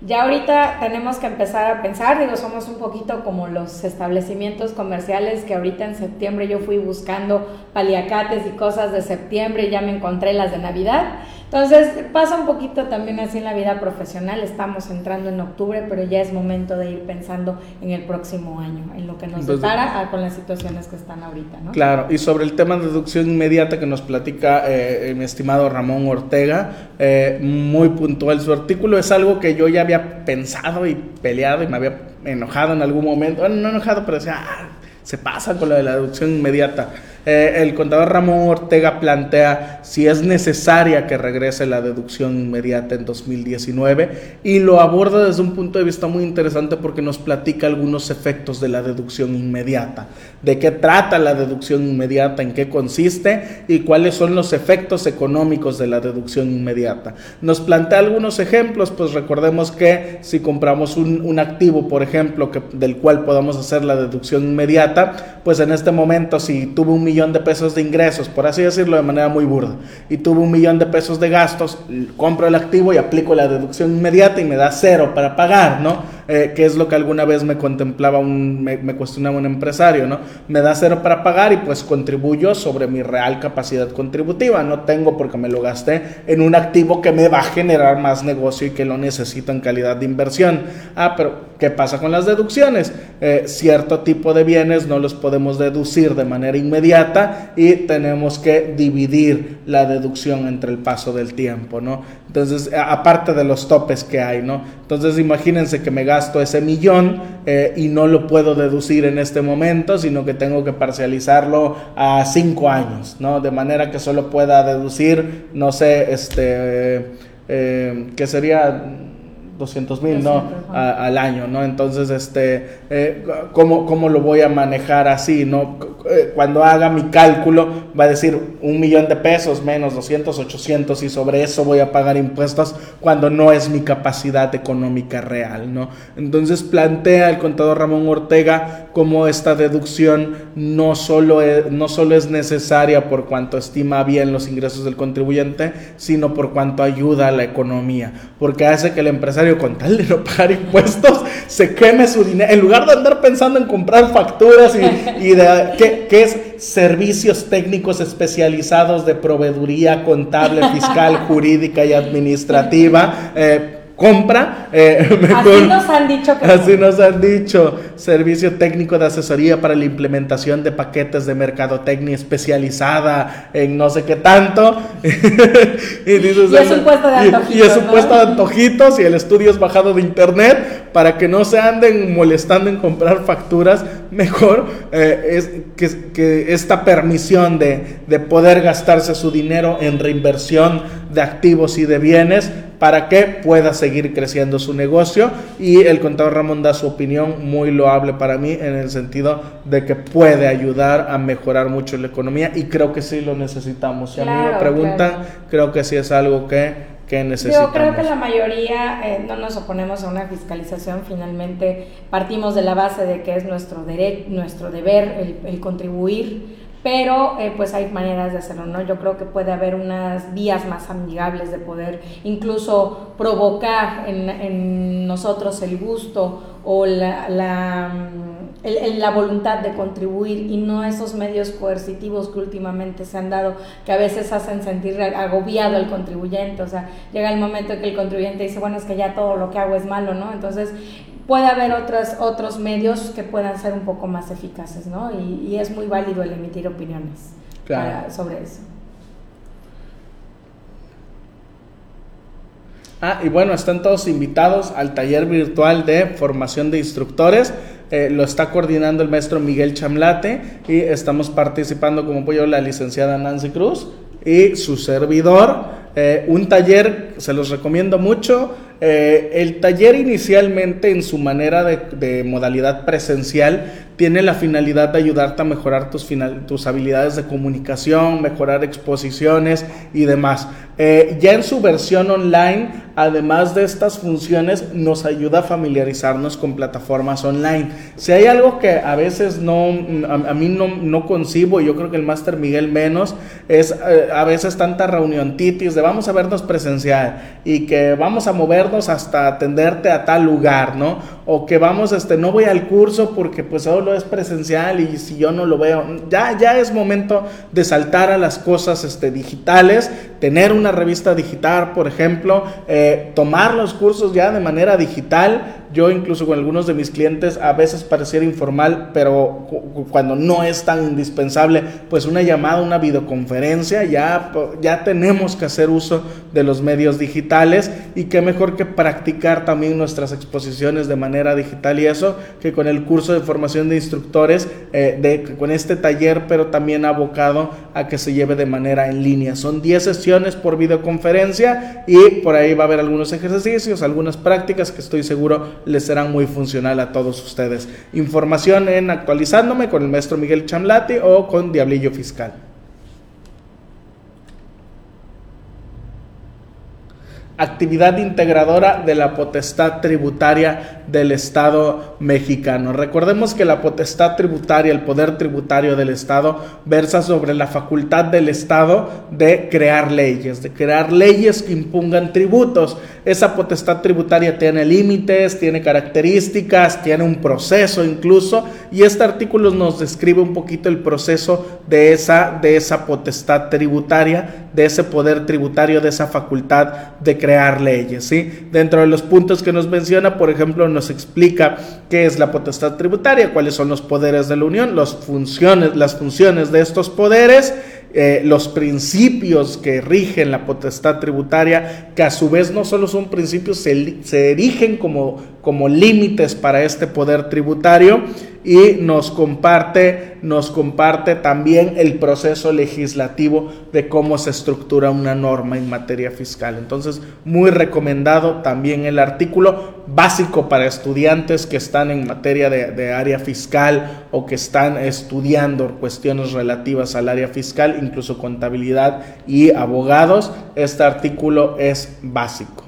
Ya ahorita tenemos que empezar a pensar, digo, somos un poquito como los establecimientos comerciales que ahorita en septiembre yo fui buscando paliacates y cosas de septiembre y ya me encontré las de Navidad. Entonces pasa un poquito también así en la vida profesional, estamos entrando en octubre, pero ya es momento de ir pensando en el próximo año, en lo que nos depara con las situaciones que están ahorita. ¿no?
Claro, y sobre el tema de deducción inmediata que nos platica eh, mi estimado Ramón Ortega, eh, muy puntual su artículo, es algo que yo ya había pensado y peleado y me había enojado en algún momento, bueno, no enojado, pero decía, ah, se pasa con lo de la deducción inmediata. Eh, el contador Ramón Ortega plantea si es necesaria que regrese la deducción inmediata en 2019 y lo aborda desde un punto de vista muy interesante porque nos platica algunos efectos de la deducción inmediata, de qué trata la deducción inmediata, en qué consiste y cuáles son los efectos económicos de la deducción inmediata. Nos plantea algunos ejemplos, pues recordemos que si compramos un, activo, por ejemplo, que, del cual podamos hacer la deducción inmediata, pues en este momento si tuve un millón de pesos de ingresos, por así decirlo de manera muy burda, y tuve un millón de pesos de gastos, compro el activo y aplico la deducción inmediata y me da cero para pagar, ¿no? Eh, que es lo que alguna vez me contemplaba un, me, cuestionaba un empresario, ¿no? Me da cero para pagar y pues contribuyo sobre mi real capacidad contributiva, no tengo porque me lo gasté en un activo que me va a generar más negocio y que lo necesito en calidad de inversión. Ah, pero ¿qué pasa con las deducciones? Eh, cierto tipo de bienes no los podemos deducir de manera inmediata y tenemos que dividir la deducción entre el paso del tiempo, ¿no? Entonces, aparte de los topes que hay, ¿no? Entonces, imagínense que me gasto ese millón eh, y no lo puedo deducir en este momento, sino que tengo que parcializarlo a cinco años, ¿no? De manera que solo pueda deducir, no sé, este, eh, que sería 200 mil, ¿no? al año, ¿no? Entonces, este, eh, ¿cómo, ¿cómo, lo voy a manejar así, ¿no? Eh, cuando haga mi cálculo, va a decir un millón de pesos menos 200, 800 y sobre eso voy a pagar impuestos cuando no es mi capacidad económica real, ¿no? Entonces, plantea el contador Ramón Ortega cómo esta deducción no solo es, no solo es necesaria por cuanto estima bien los ingresos del contribuyente, sino por cuanto ayuda a la economía, porque hace que el empresario con tal de no pagar impuestos, se queme su dinero. En lugar de andar pensando en comprar facturas y, de ¿qué, es servicios técnicos especializados de proveeduría contable, fiscal, jurídica y administrativa. Eh, compra.
Eh, [laughs] así nos han dicho
que Así nos han dicho. Servicio técnico de asesoría para la implementación de paquetes de mercadotecnia especializada en no sé qué tanto. [laughs]
y, es un puesto de antojitos.
Y, es un puesto de antojitos y el estudio es bajado de internet para que no se anden molestando en comprar facturas. Mejor eh, es que, que, esta permisión de, de poder gastarse su dinero en reinversión de activos y de bienes para que pueda seguir creciendo su negocio y el contador Ramón da su opinión muy loable para mí en el sentido de que puede ayudar a mejorar mucho la economía y creo que sí lo necesitamos. Si a mí me preguntan, creo que sí es algo que que necesitamos.
Yo creo que la mayoría eh, no nos oponemos a una fiscalización, finalmente partimos de la base de que es nuestro, derecho, nuestro deber el, el contribuir pero eh, pues hay maneras de hacerlo, ¿no? Yo creo que puede haber unas vías más amigables de poder incluso provocar en, nosotros el gusto o la, la, la, voluntad de contribuir y no esos medios coercitivos que últimamente se han dado, que a veces hacen sentir agobiado al contribuyente, o sea, llega el momento en que el contribuyente dice, bueno, es que ya todo lo que hago es malo, ¿no? Entonces, puede haber otras, otros medios que puedan ser un poco más eficaces, ¿no? Y, es muy válido el emitir opiniones sobre eso.
Ah, y bueno, están todos invitados al taller virtual de formación de instructores. eh, lo está coordinando el maestro Miguel Chamlate y estamos participando como apoyo la licenciada Nancy Cruz y su servidor. Eh, un taller, se los recomiendo mucho. Eh, el taller inicialmente en su manera de, de, modalidad presencial tiene la finalidad de ayudarte a mejorar tus, final, tus habilidades de comunicación, mejorar exposiciones y demás. Eh, ya en su versión online, además de estas funciones, nos ayuda a familiarizarnos con plataformas online. Si hay algo que a veces no, a, a mí no, no, concibo, yo creo que el máster Miguel menos, es eh, a veces tanta reunión titis de vamos a vernos presencial y que vamos a movernos hasta atenderte a tal lugar, ¿no? O que vamos, este, no voy al curso porque pues solo es presencial y si yo no lo veo, ya, ya es momento de saltar a las cosas este, digitales, tener una revista digital, por ejemplo, eh, tomar los cursos ya de manera digital. Yo incluso con algunos de mis clientes a veces pareciera informal, pero cuando no es tan indispensable, pues una llamada, una videoconferencia, ya, ya tenemos que hacer uso de los medios digitales y qué mejor que practicar también nuestras exposiciones de manera digital y eso que con el curso de formación de instructores, eh, con este taller, pero también abocado a que se lleve de manera en línea. Son 10 sesiones por videoconferencia y por ahí va a haber algunos ejercicios, algunas prácticas que estoy seguro les serán muy funcional a todos ustedes. Información en actualizándome con el maestro Miguel Chamlati o con Diablillo Fiscal. actividad integradora de la potestad tributaria del Estado mexicano. Recordemos que la potestad tributaria, el poder tributario del Estado, versa sobre la facultad del Estado de crear leyes, de crear leyes que impongan tributos. Esa potestad tributaria tiene límites, tiene características, tiene un proceso incluso, y este artículo nos describe un poquito el proceso de esa, de esa potestad tributaria, de ese poder tributario, de esa facultad de crear leyes. ¿sí? Dentro de los puntos que nos menciona, por ejemplo, nos explica qué es la potestad tributaria, cuáles son los poderes de la Unión, las funciones, las funciones de estos poderes eh, los principios que rigen la potestad tributaria, que a su vez no solo son principios, se, se erigen como, como límites para este poder tributario y nos comparte, nos comparte también el proceso legislativo de cómo se estructura una norma en materia fiscal. Entonces, muy recomendado también el artículo básico para estudiantes que están en materia de, de área fiscal o que están estudiando cuestiones relativas al área fiscal, incluso contabilidad y abogados. Este artículo es básico.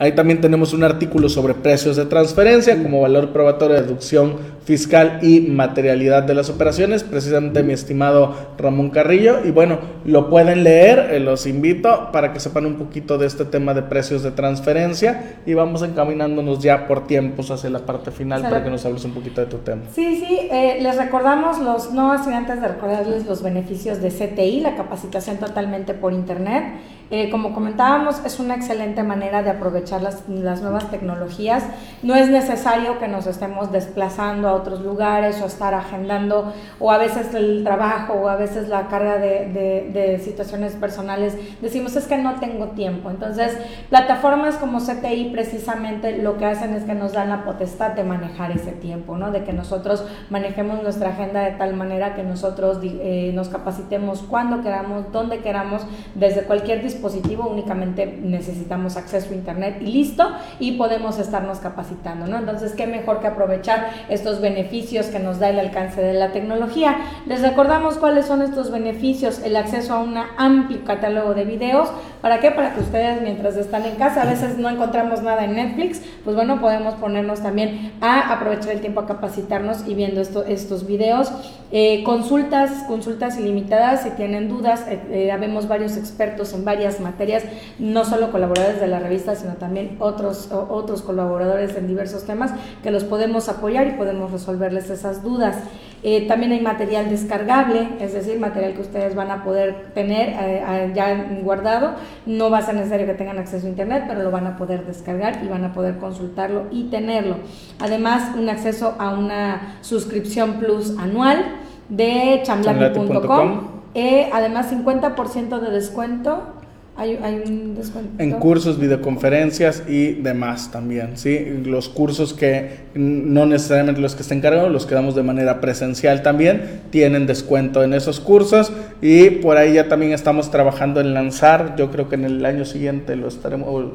Ahí también tenemos un artículo sobre precios de transferencia como valor probatorio de deducción fiscal y materialidad de las operaciones, precisamente mi estimado Ramón Carrillo. Y bueno, lo pueden leer, eh, los invito para que sepan un poquito de este tema de precios de transferencia y vamos encaminándonos ya por tiempos hacia la parte final para que nos hables un poquito de tu tema.
Sí, sí, eh, les recordamos los no antes de recordarles los beneficios de CTI, la capacitación totalmente por internet. Eh, como comentábamos, es una excelente manera de aprovechar las, las, nuevas tecnologías. No es necesario que nos estemos desplazando a otros lugares o estar agendando o a veces el trabajo o a veces la carga de, de, situaciones personales. Decimos es que no tengo tiempo. Entonces, plataformas como CTI precisamente lo que hacen es que nos dan la potestad de manejar ese tiempo, ¿no? de que nosotros manejemos nuestra agenda de tal manera que nosotros eh, nos capacitemos cuando queramos, donde queramos, desde cualquier dispositivo únicamente necesitamos acceso a internet y listo y podemos estarnos capacitando, ¿no? Entonces, qué mejor que aprovechar estos beneficios que nos da el alcance de la tecnología. Les recordamos cuáles son estos beneficios, el acceso a un amplio catálogo de videos, ¿para qué? Para que ustedes mientras están en casa, a veces no encontramos nada en Netflix, pues bueno, podemos ponernos también a aprovechar el tiempo a capacitarnos y viendo esto, estos videos. Eh, consultas, consultas ilimitadas, si tienen dudas, eh, eh, habemos varios expertos en varias materias, no solo colaboradores de la revista, sino también otros, otros colaboradores en diversos temas que los podemos apoyar y podemos resolverles esas dudas. Eh, también hay material descargable, es decir, material que ustedes van a poder tener eh, ya guardado. No va a ser necesario que tengan acceso a Internet, pero lo van a poder descargar y van a poder consultarlo y tenerlo. Además, un acceso a una suscripción plus anual de chamlati.com. Eh, además, 50% de descuento Hay, un descuento.
En cursos, videoconferencias y demás también, ¿sí? Los cursos que no necesariamente los que estén cargados, los que damos de manera presencial también, tienen descuento en esos cursos y por ahí ya también estamos trabajando en lanzar, yo creo que en el año siguiente lo estaremos,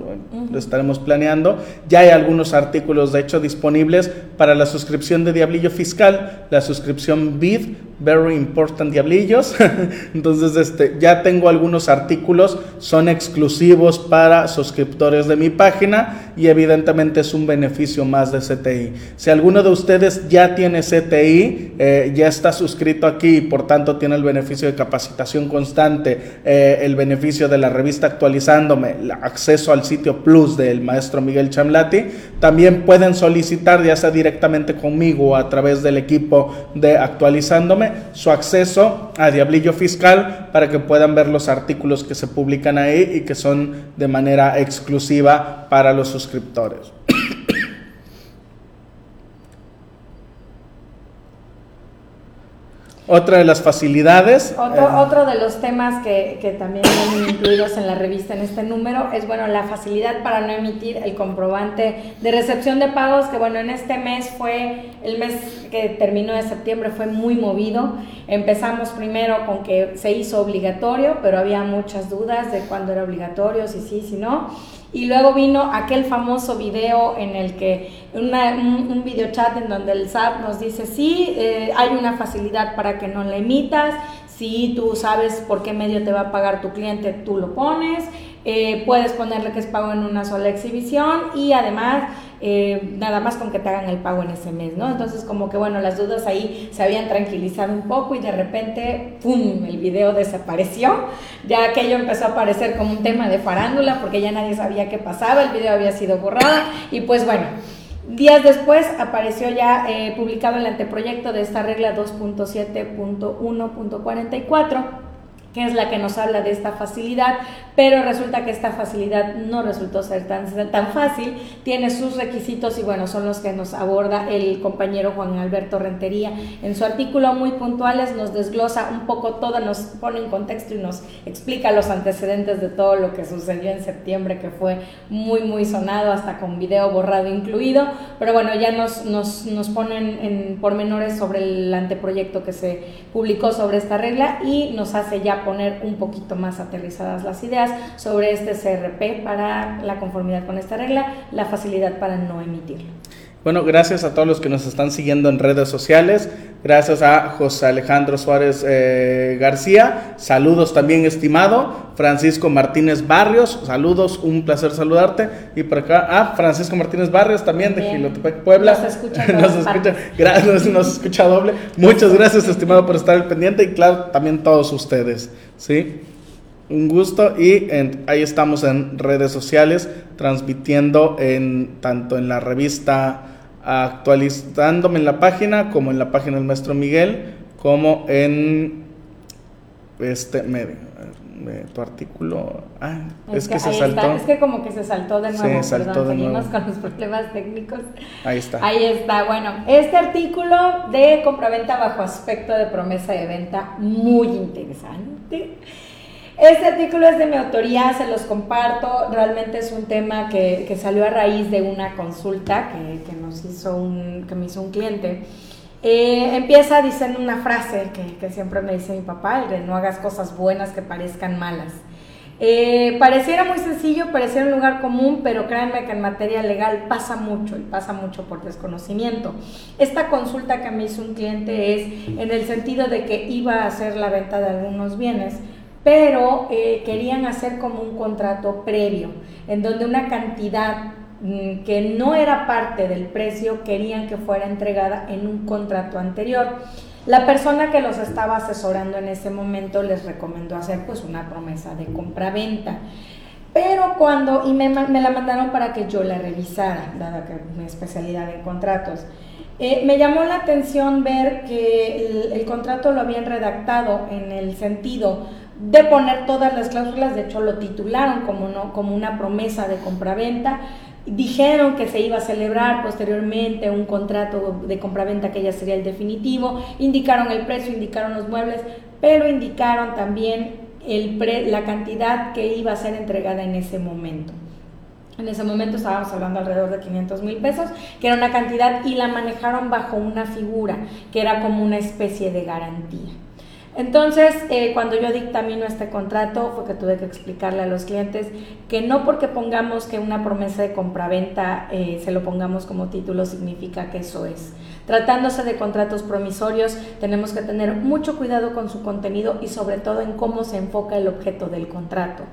lo estaremos planeando. Ya hay algunos artículos de hecho disponibles para la suscripción de Diablillo Fiscal, la suscripción BID, Very Important Diablillos. [laughs] Entonces, este, ya tengo algunos artículos, son exclusivos para suscriptores de mi página y evidentemente es un beneficio más de CTI. Si alguno de ustedes ya tiene CTI, eh, ya está suscrito aquí y por tanto tiene el beneficio de capacitación constante, eh, el beneficio de la revista actualizándome, acceso al sitio plus del maestro Miguel Chamlati, también pueden solicitar ya sea directamente conmigo o a través del equipo de actualizándome su acceso a Diablillo Fiscal para que puedan ver los artículos que se publican ahí y que son de manera exclusiva para los suscriptores. Otra de las facilidades.
Otro, eh, otro de los temas que, que, también vienen incluidos en la revista en este número es, bueno, la facilidad para no emitir el comprobante de recepción de pagos, que bueno, en este mes fue, el mes que terminó de septiembre fue muy movido. Empezamos primero con que se hizo obligatorio, pero había muchas dudas de cuándo era obligatorio, si sí, si no. Y luego vino aquel famoso video en el que, un, un video chat en donde el SAT nos dice, sí, eh, hay una facilidad para que no la emitas, si tú sabes por qué medio te va a pagar tu cliente, tú lo pones, eh, puedes ponerle que es pago en una sola exhibición. Y además eh, nada más con que te hagan el pago en ese mes, ¿no? Entonces como que bueno, las dudas ahí se habían tranquilizado un poco y de repente, ¡pum!, el video desapareció, ya aquello empezó a aparecer como un tema de farándula porque ya nadie sabía qué pasaba, el video había sido borrado y pues bueno. Días después apareció ya eh, publicado el anteproyecto de esta regla 2.7.1.44 que es la que nos habla de esta facilidad, pero resulta que esta facilidad no resultó ser tan, tan fácil, tiene sus requisitos y bueno, son los que nos aborda el compañero Juan Alberto Rentería. En su artículo muy puntuales nos desglosa un poco todo, nos pone en contexto y nos explica los antecedentes de todo lo que sucedió en septiembre, que fue muy, muy sonado, hasta con video borrado incluido, pero bueno, ya nos, nos, nos ponen en pormenores sobre el anteproyecto que se publicó sobre esta regla y nos hace ya poner un poquito más aterrizadas las ideas sobre este CRP para la conformidad con esta regla, la facilidad para no emitirlo.
Bueno, gracias a todos los que nos están siguiendo en redes sociales. Gracias a José Alejandro Suárez eh, García. Saludos también, estimado. Francisco Martínez Barrios. Saludos, un placer saludarte. Y por acá, ah, Francisco Martínez Barrios también, de Gilotepec, Puebla.
Nos escucha, [laughs]
nos, escucha gracias, nos escucha doble. Muchas gracias, estimado, por estar al pendiente. Y claro, también todos ustedes. ¿sí? Un gusto y ahí estamos en redes sociales transmitiendo en tanto en la revista actualizándome en la página, como en la página del maestro Miguel, como en este medio. Tu artículo. Ah,
es, que, se saltó. Es que como que se saltó de nuevo. Sí, saltó de nuevo. con los problemas técnicos.
Ahí está.
Ahí está. Bueno, este artículo de compraventa bajo aspecto de promesa de venta, muy interesante. Este artículo es de mi autoría, se los comparto. Realmente es un tema que, que salió a raíz de una consulta que, que, nos hizo un, que me hizo un cliente. Eh, empieza diciendo una frase que, que, siempre me dice mi papá, no hagas cosas buenas que parezcan malas. Eh, pareciera muy sencillo, pareciera un lugar común, pero créanme que en materia legal pasa mucho y pasa mucho por desconocimiento. Esta consulta que me hizo un cliente es en el sentido de que iba a hacer la venta de algunos bienes pero eh, querían hacer como un contrato previo, en donde una cantidad mm, que no era parte del precio querían que fuera entregada en un contrato anterior. La persona que los estaba asesorando en ese momento les recomendó hacer pues una promesa de compra-venta. Pero cuando, y me, la mandaron para que yo la revisara, dada que mi especialidad en contratos, eh, me llamó la atención ver que el, el, contrato lo habían redactado en el sentido de poner todas las cláusulas, de hecho lo titularon como, no, como una promesa de compraventa, dijeron que se iba a celebrar posteriormente un contrato de compraventa que ya sería el definitivo, indicaron el precio, indicaron los muebles, pero indicaron también el la cantidad que iba a ser entregada en ese momento. En ese momento estábamos hablando alrededor de 500 mil pesos, que era una cantidad y la manejaron bajo una figura, que era como una especie de garantía. Entonces, eh, cuando yo dictamino este contrato, fue que tuve que explicarle a los clientes que no porque pongamos que una promesa de compraventa eh, se lo pongamos como título significa que eso es. Tratándose de contratos promisorios, tenemos que tener mucho cuidado con su contenido y sobre todo en cómo se enfoca el objeto del contrato.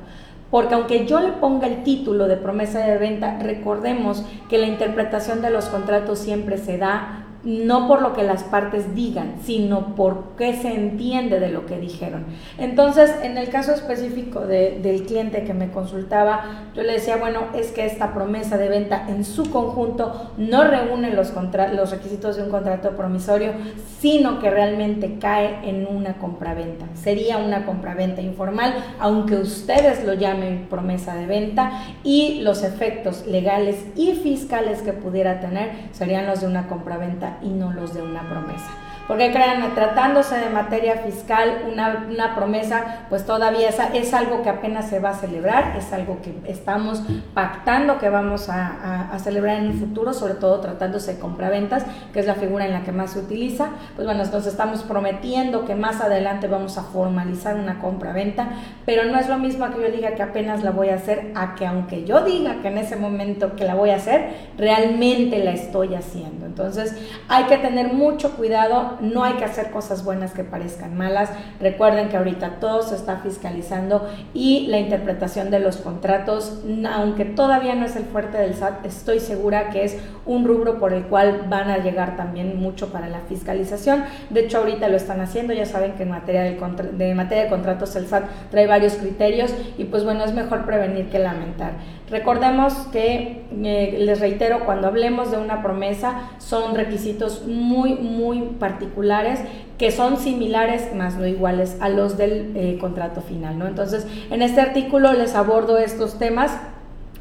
Porque aunque yo le ponga el título de promesa de venta, recordemos que la interpretación de los contratos siempre se da no por lo que las partes digan, sino por qué se entiende de lo que dijeron. Entonces, en el caso específico del cliente que me consultaba, yo le decía, bueno, es que esta promesa de venta en su conjunto no reúne los, los requisitos de un contrato promisorio, sino que realmente cae en una compraventa. Sería una compraventa informal, aunque ustedes lo llamen promesa de venta, y los efectos legales y fiscales que pudiera tener serían los de una compraventa y no los de una promesa. Porque créanme, tratándose de materia fiscal, una, una promesa, pues todavía es, es, algo que apenas se va a celebrar, es algo que estamos pactando que vamos a, a, celebrar en un futuro, sobre todo tratándose de compraventas, que es la figura en la que más se utiliza. Pues bueno, nos estamos prometiendo que más adelante vamos a formalizar una compraventa, pero no es lo mismo que yo diga que apenas la voy a hacer, a que aunque yo diga que en ese momento que la voy a hacer, realmente la estoy haciendo. Entonces hay que tener mucho cuidado no hay que hacer cosas buenas que parezcan malas. Recuerden que ahorita todo se está fiscalizando y la interpretación de los contratos, aunque todavía no es el fuerte del SAT, estoy segura que es un rubro por el cual van a llegar también mucho para la fiscalización. De hecho, ahorita lo están haciendo, ya saben que en materia de, materia de contratos el SAT trae varios criterios y pues bueno, es mejor prevenir que lamentar. Recordemos que, eh, les reitero, cuando hablemos de una promesa son requisitos muy, muy particulares que son similares, más no iguales, a los del eh, contrato final. ¿no? Entonces, en este artículo les abordo estos temas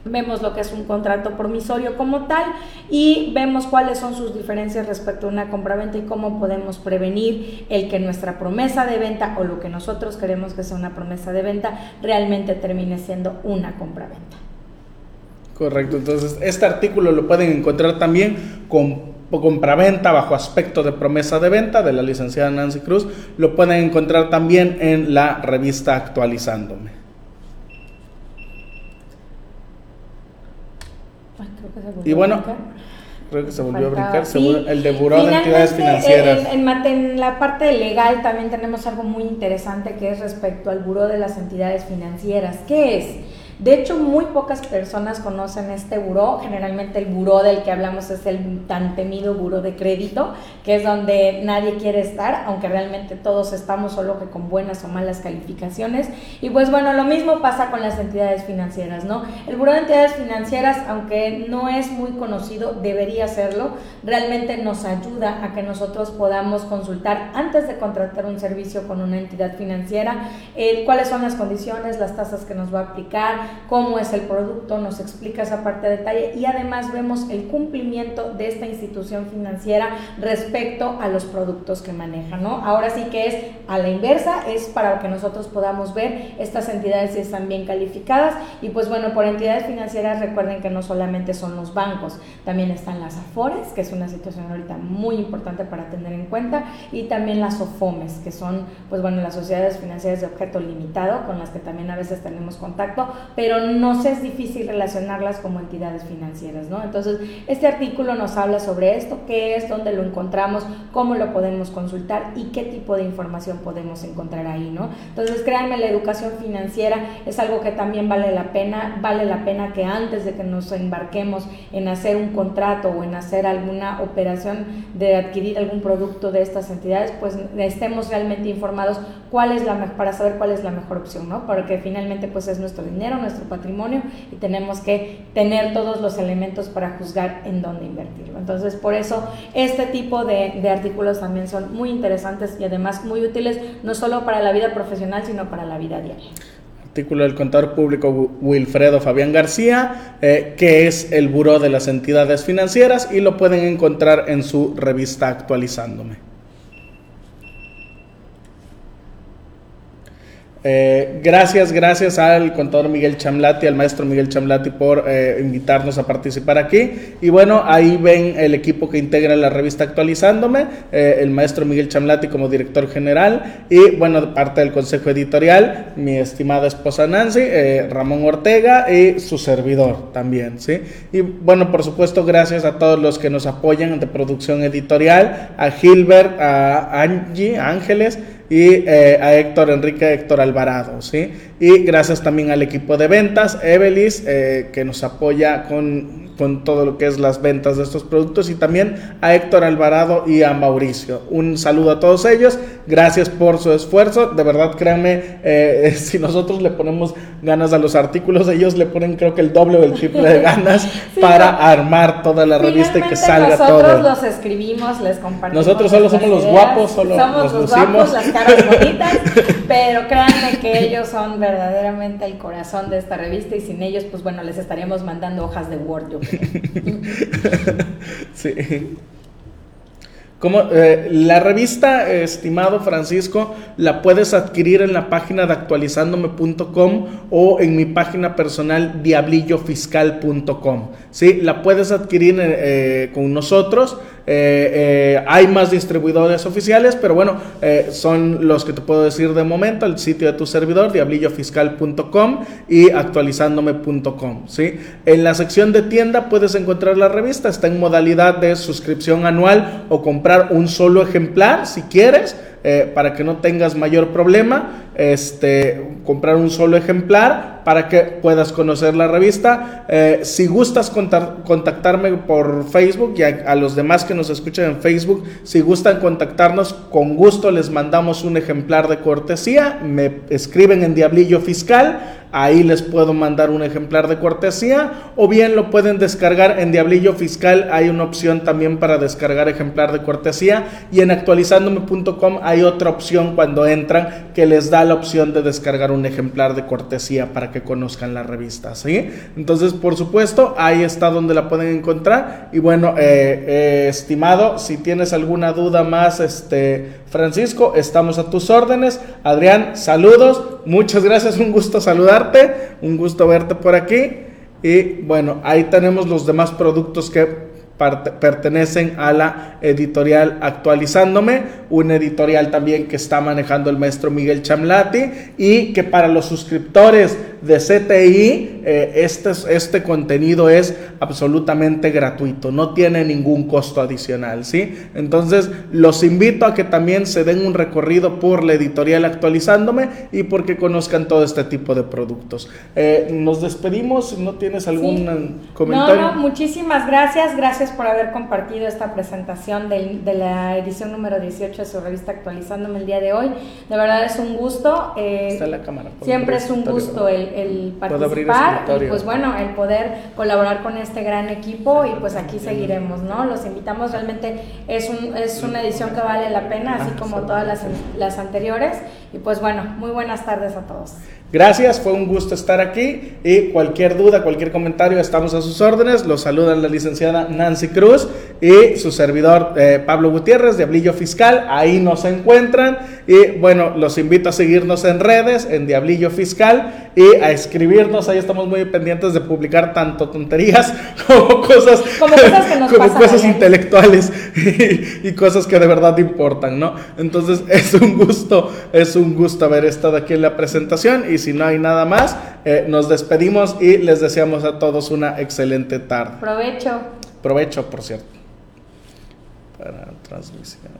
vemos lo que es un contrato promisorio como tal y vemos cuáles son sus diferencias respecto a una compraventa y cómo podemos prevenir el que nuestra promesa de venta o lo que nosotros queremos que sea una promesa de venta realmente termine siendo una compraventa.
Correcto, entonces este artículo lo pueden encontrar también con compraventa bajo aspecto de promesa de venta de la licenciada Nancy Cruz. Lo pueden encontrar también en la revista Actualizándome. y bueno, creo que se volvió a brincar, el de Buró de Entidades Financieras.
En, en, en, la parte legal también tenemos algo muy interesante que es respecto al Buró de las Entidades Financieras. ¿Qué es? De hecho, muy pocas personas conocen este buró. Generalmente el buró del que hablamos es el tan temido buró de crédito, que es donde nadie quiere estar, aunque realmente todos estamos solo que con buenas o malas calificaciones. Y pues bueno, lo mismo pasa con las entidades financieras, ¿no? El buró de entidades financieras, aunque no es muy conocido, debería serlo. Realmente nos ayuda a que nosotros podamos consultar antes de contratar un servicio con una entidad financiera, cuáles son las condiciones, las tasas que nos va a aplicar, cómo es el producto, nos explica esa parte de detalle y además vemos el cumplimiento de esta institución financiera respecto a los productos que maneja, ¿no? Ahora sí que es a la inversa, es para que nosotros podamos ver estas entidades si están bien calificadas y pues bueno, por entidades financieras recuerden que no solamente son los bancos, también están las AFORES, que es una situación ahorita muy importante para tener en cuenta, y también las OFOMES, que son pues bueno, las sociedades financieras de objeto limitado, con las que también a veces tenemos contacto, no se es difícil relacionarlas como entidades financieras, ¿no? Entonces, este artículo nos habla sobre esto, qué es, dónde lo encontramos, cómo lo podemos consultar y qué tipo de información podemos encontrar ahí, ¿no? Entonces, créanme, la educación financiera es algo que también vale la pena, vale la pena que antes de que nos embarquemos en hacer un contrato o en hacer alguna operación de adquirir algún producto de estas entidades, pues estemos realmente informados cuál es la para saber cuál es la mejor opción, ¿no? Porque finalmente pues es nuestro dinero, nuestro patrimonio y tenemos que tener todos los elementos para juzgar en dónde invertirlo. Entonces, por eso este tipo de, de artículos también son muy interesantes y además muy útiles, no solo para la vida profesional, sino para la vida diaria
artículo del contador público Wilfredo Fabián García, eh, que es el Buró de las Entidades Financieras y lo pueden encontrar en su revista Actualizándome. Eh, gracias, gracias al contador Miguel Chamlati, al maestro Miguel Chamlati por eh, invitarnos a participar aquí. Y bueno, ahí ven el equipo que integra la revista Actualizándome, eh, el maestro Miguel Chamlati como director general y bueno, parte del consejo editorial, mi estimada esposa Nancy, Ramón Ortega y su servidor también, ¿sí? Y bueno, por supuesto, gracias a todos los que nos apoyan de producción editorial, a Gilbert, a Angie, Ángeles, y eh, a Héctor Enrique Héctor Alvarado, ¿sí? Y gracias también al equipo de ventas, Evelis, eh, que nos apoya con con todo lo que es las ventas de estos productos y también a Héctor Alvarado y a Mauricio. Un saludo a todos ellos, gracias por su esfuerzo, de verdad créanme, eh, [laughs] si nosotros le ponemos ganas a los artículos, ellos le ponen creo que el doble o el triple de ganas [laughs] [laughs] para armar toda la revista y que salga todo.
Nosotros los escribimos, les compartimos.
Nosotros solo somos los guapos, solo
somos los guapos, las caras bonitas, pero [laughs] créanme que ellos son verdaderamente el corazón de esta revista y sin ellos, pues bueno, les estaríamos mandando hojas de Word. [laughs]
sí. Como, eh, la revista, estimado Francisco, la puedes adquirir en la página de actualizándome.com o en mi página personal diablillofiscal.com. ¿sí? La puedes adquirir eh, con nosotros. Eh, eh, hay más distribuidores oficiales, pero bueno, eh, son los que te puedo decir de momento, el sitio de tu servidor, diablillofiscal.com y actualizándome.com. ¿sí? En la sección de tienda puedes encontrar la revista, está en modalidad de suscripción anual o comprar un solo ejemplar si quieres. para que no tengas mayor problema, este, comprar un solo ejemplar para que puedas conocer la revista. si gustas contactarme por Facebook y a, los demás que nos escuchan en Facebook, si gustan contactarnos, con gusto les mandamos un ejemplar de cortesía. Me escriben en Diablillo Fiscal ahí les puedo mandar un ejemplar de cortesía o bien lo pueden descargar en Diablillo Fiscal, hay una opción también para descargar ejemplar de cortesía y en actualizándome.com hay otra opción cuando entran que les da la opción de descargar un ejemplar de cortesía para que conozcan la revista, ¿sí? Entonces, por supuesto, ahí está donde la pueden encontrar y bueno, eh, eh, estimado, si tienes alguna duda más, este, Francisco, estamos a tus órdenes. Adrián, saludos, muchas gracias, un gusto saludar un gusto verte por aquí. Y bueno, ahí tenemos los demás productos que pertenecen a la editorial Actualizándome, un editorial también que está manejando el maestro Miguel Chamlati y que para los suscriptores de CTI eh, este, este contenido es absolutamente gratuito, no tiene ningún costo adicional, ¿sí? Entonces los invito a que también se den un recorrido por la editorial Actualizándome y porque conozcan todo este tipo de productos. Eh, nos despedimos, ¿no tienes algún comentario?
No, no, muchísimas gracias, gracias por haber compartido esta presentación de, de, la edición número 18 de su revista Actualizándome el día de hoy. De verdad es un gusto.
Eh, Está la cámara.
Siempre es un gusto el, el participar y pues bueno, el poder colaborar con este gran equipo y pues aquí seguiremos, ¿no? Los invitamos, realmente es, un, es una edición que vale la pena, así como todas las, las anteriores. Y pues bueno, muy buenas tardes a todos.
Gracias, fue un gusto estar aquí y cualquier duda, cualquier comentario, estamos a sus órdenes. Los saluda la licenciada Nancy Cruz y su servidor eh, Pablo Gutiérrez de Diablillo Fiscal. Ahí nos encuentran y bueno, los invito a seguirnos en redes, en Diablillo Fiscal y a escribirnos. Ahí estamos muy pendientes de publicar tanto tonterías [laughs] como cosas,
como cosas, que nos
como cosas intelectuales [laughs] y, y, cosas que de verdad importan, ¿no? Entonces [laughs] es un gusto, es un gusto haber estado aquí en la presentación y si no hay nada más, eh, nos despedimos y les deseamos a todos una excelente tarde.
Provecho.
Provecho, por cierto. Para transmisión.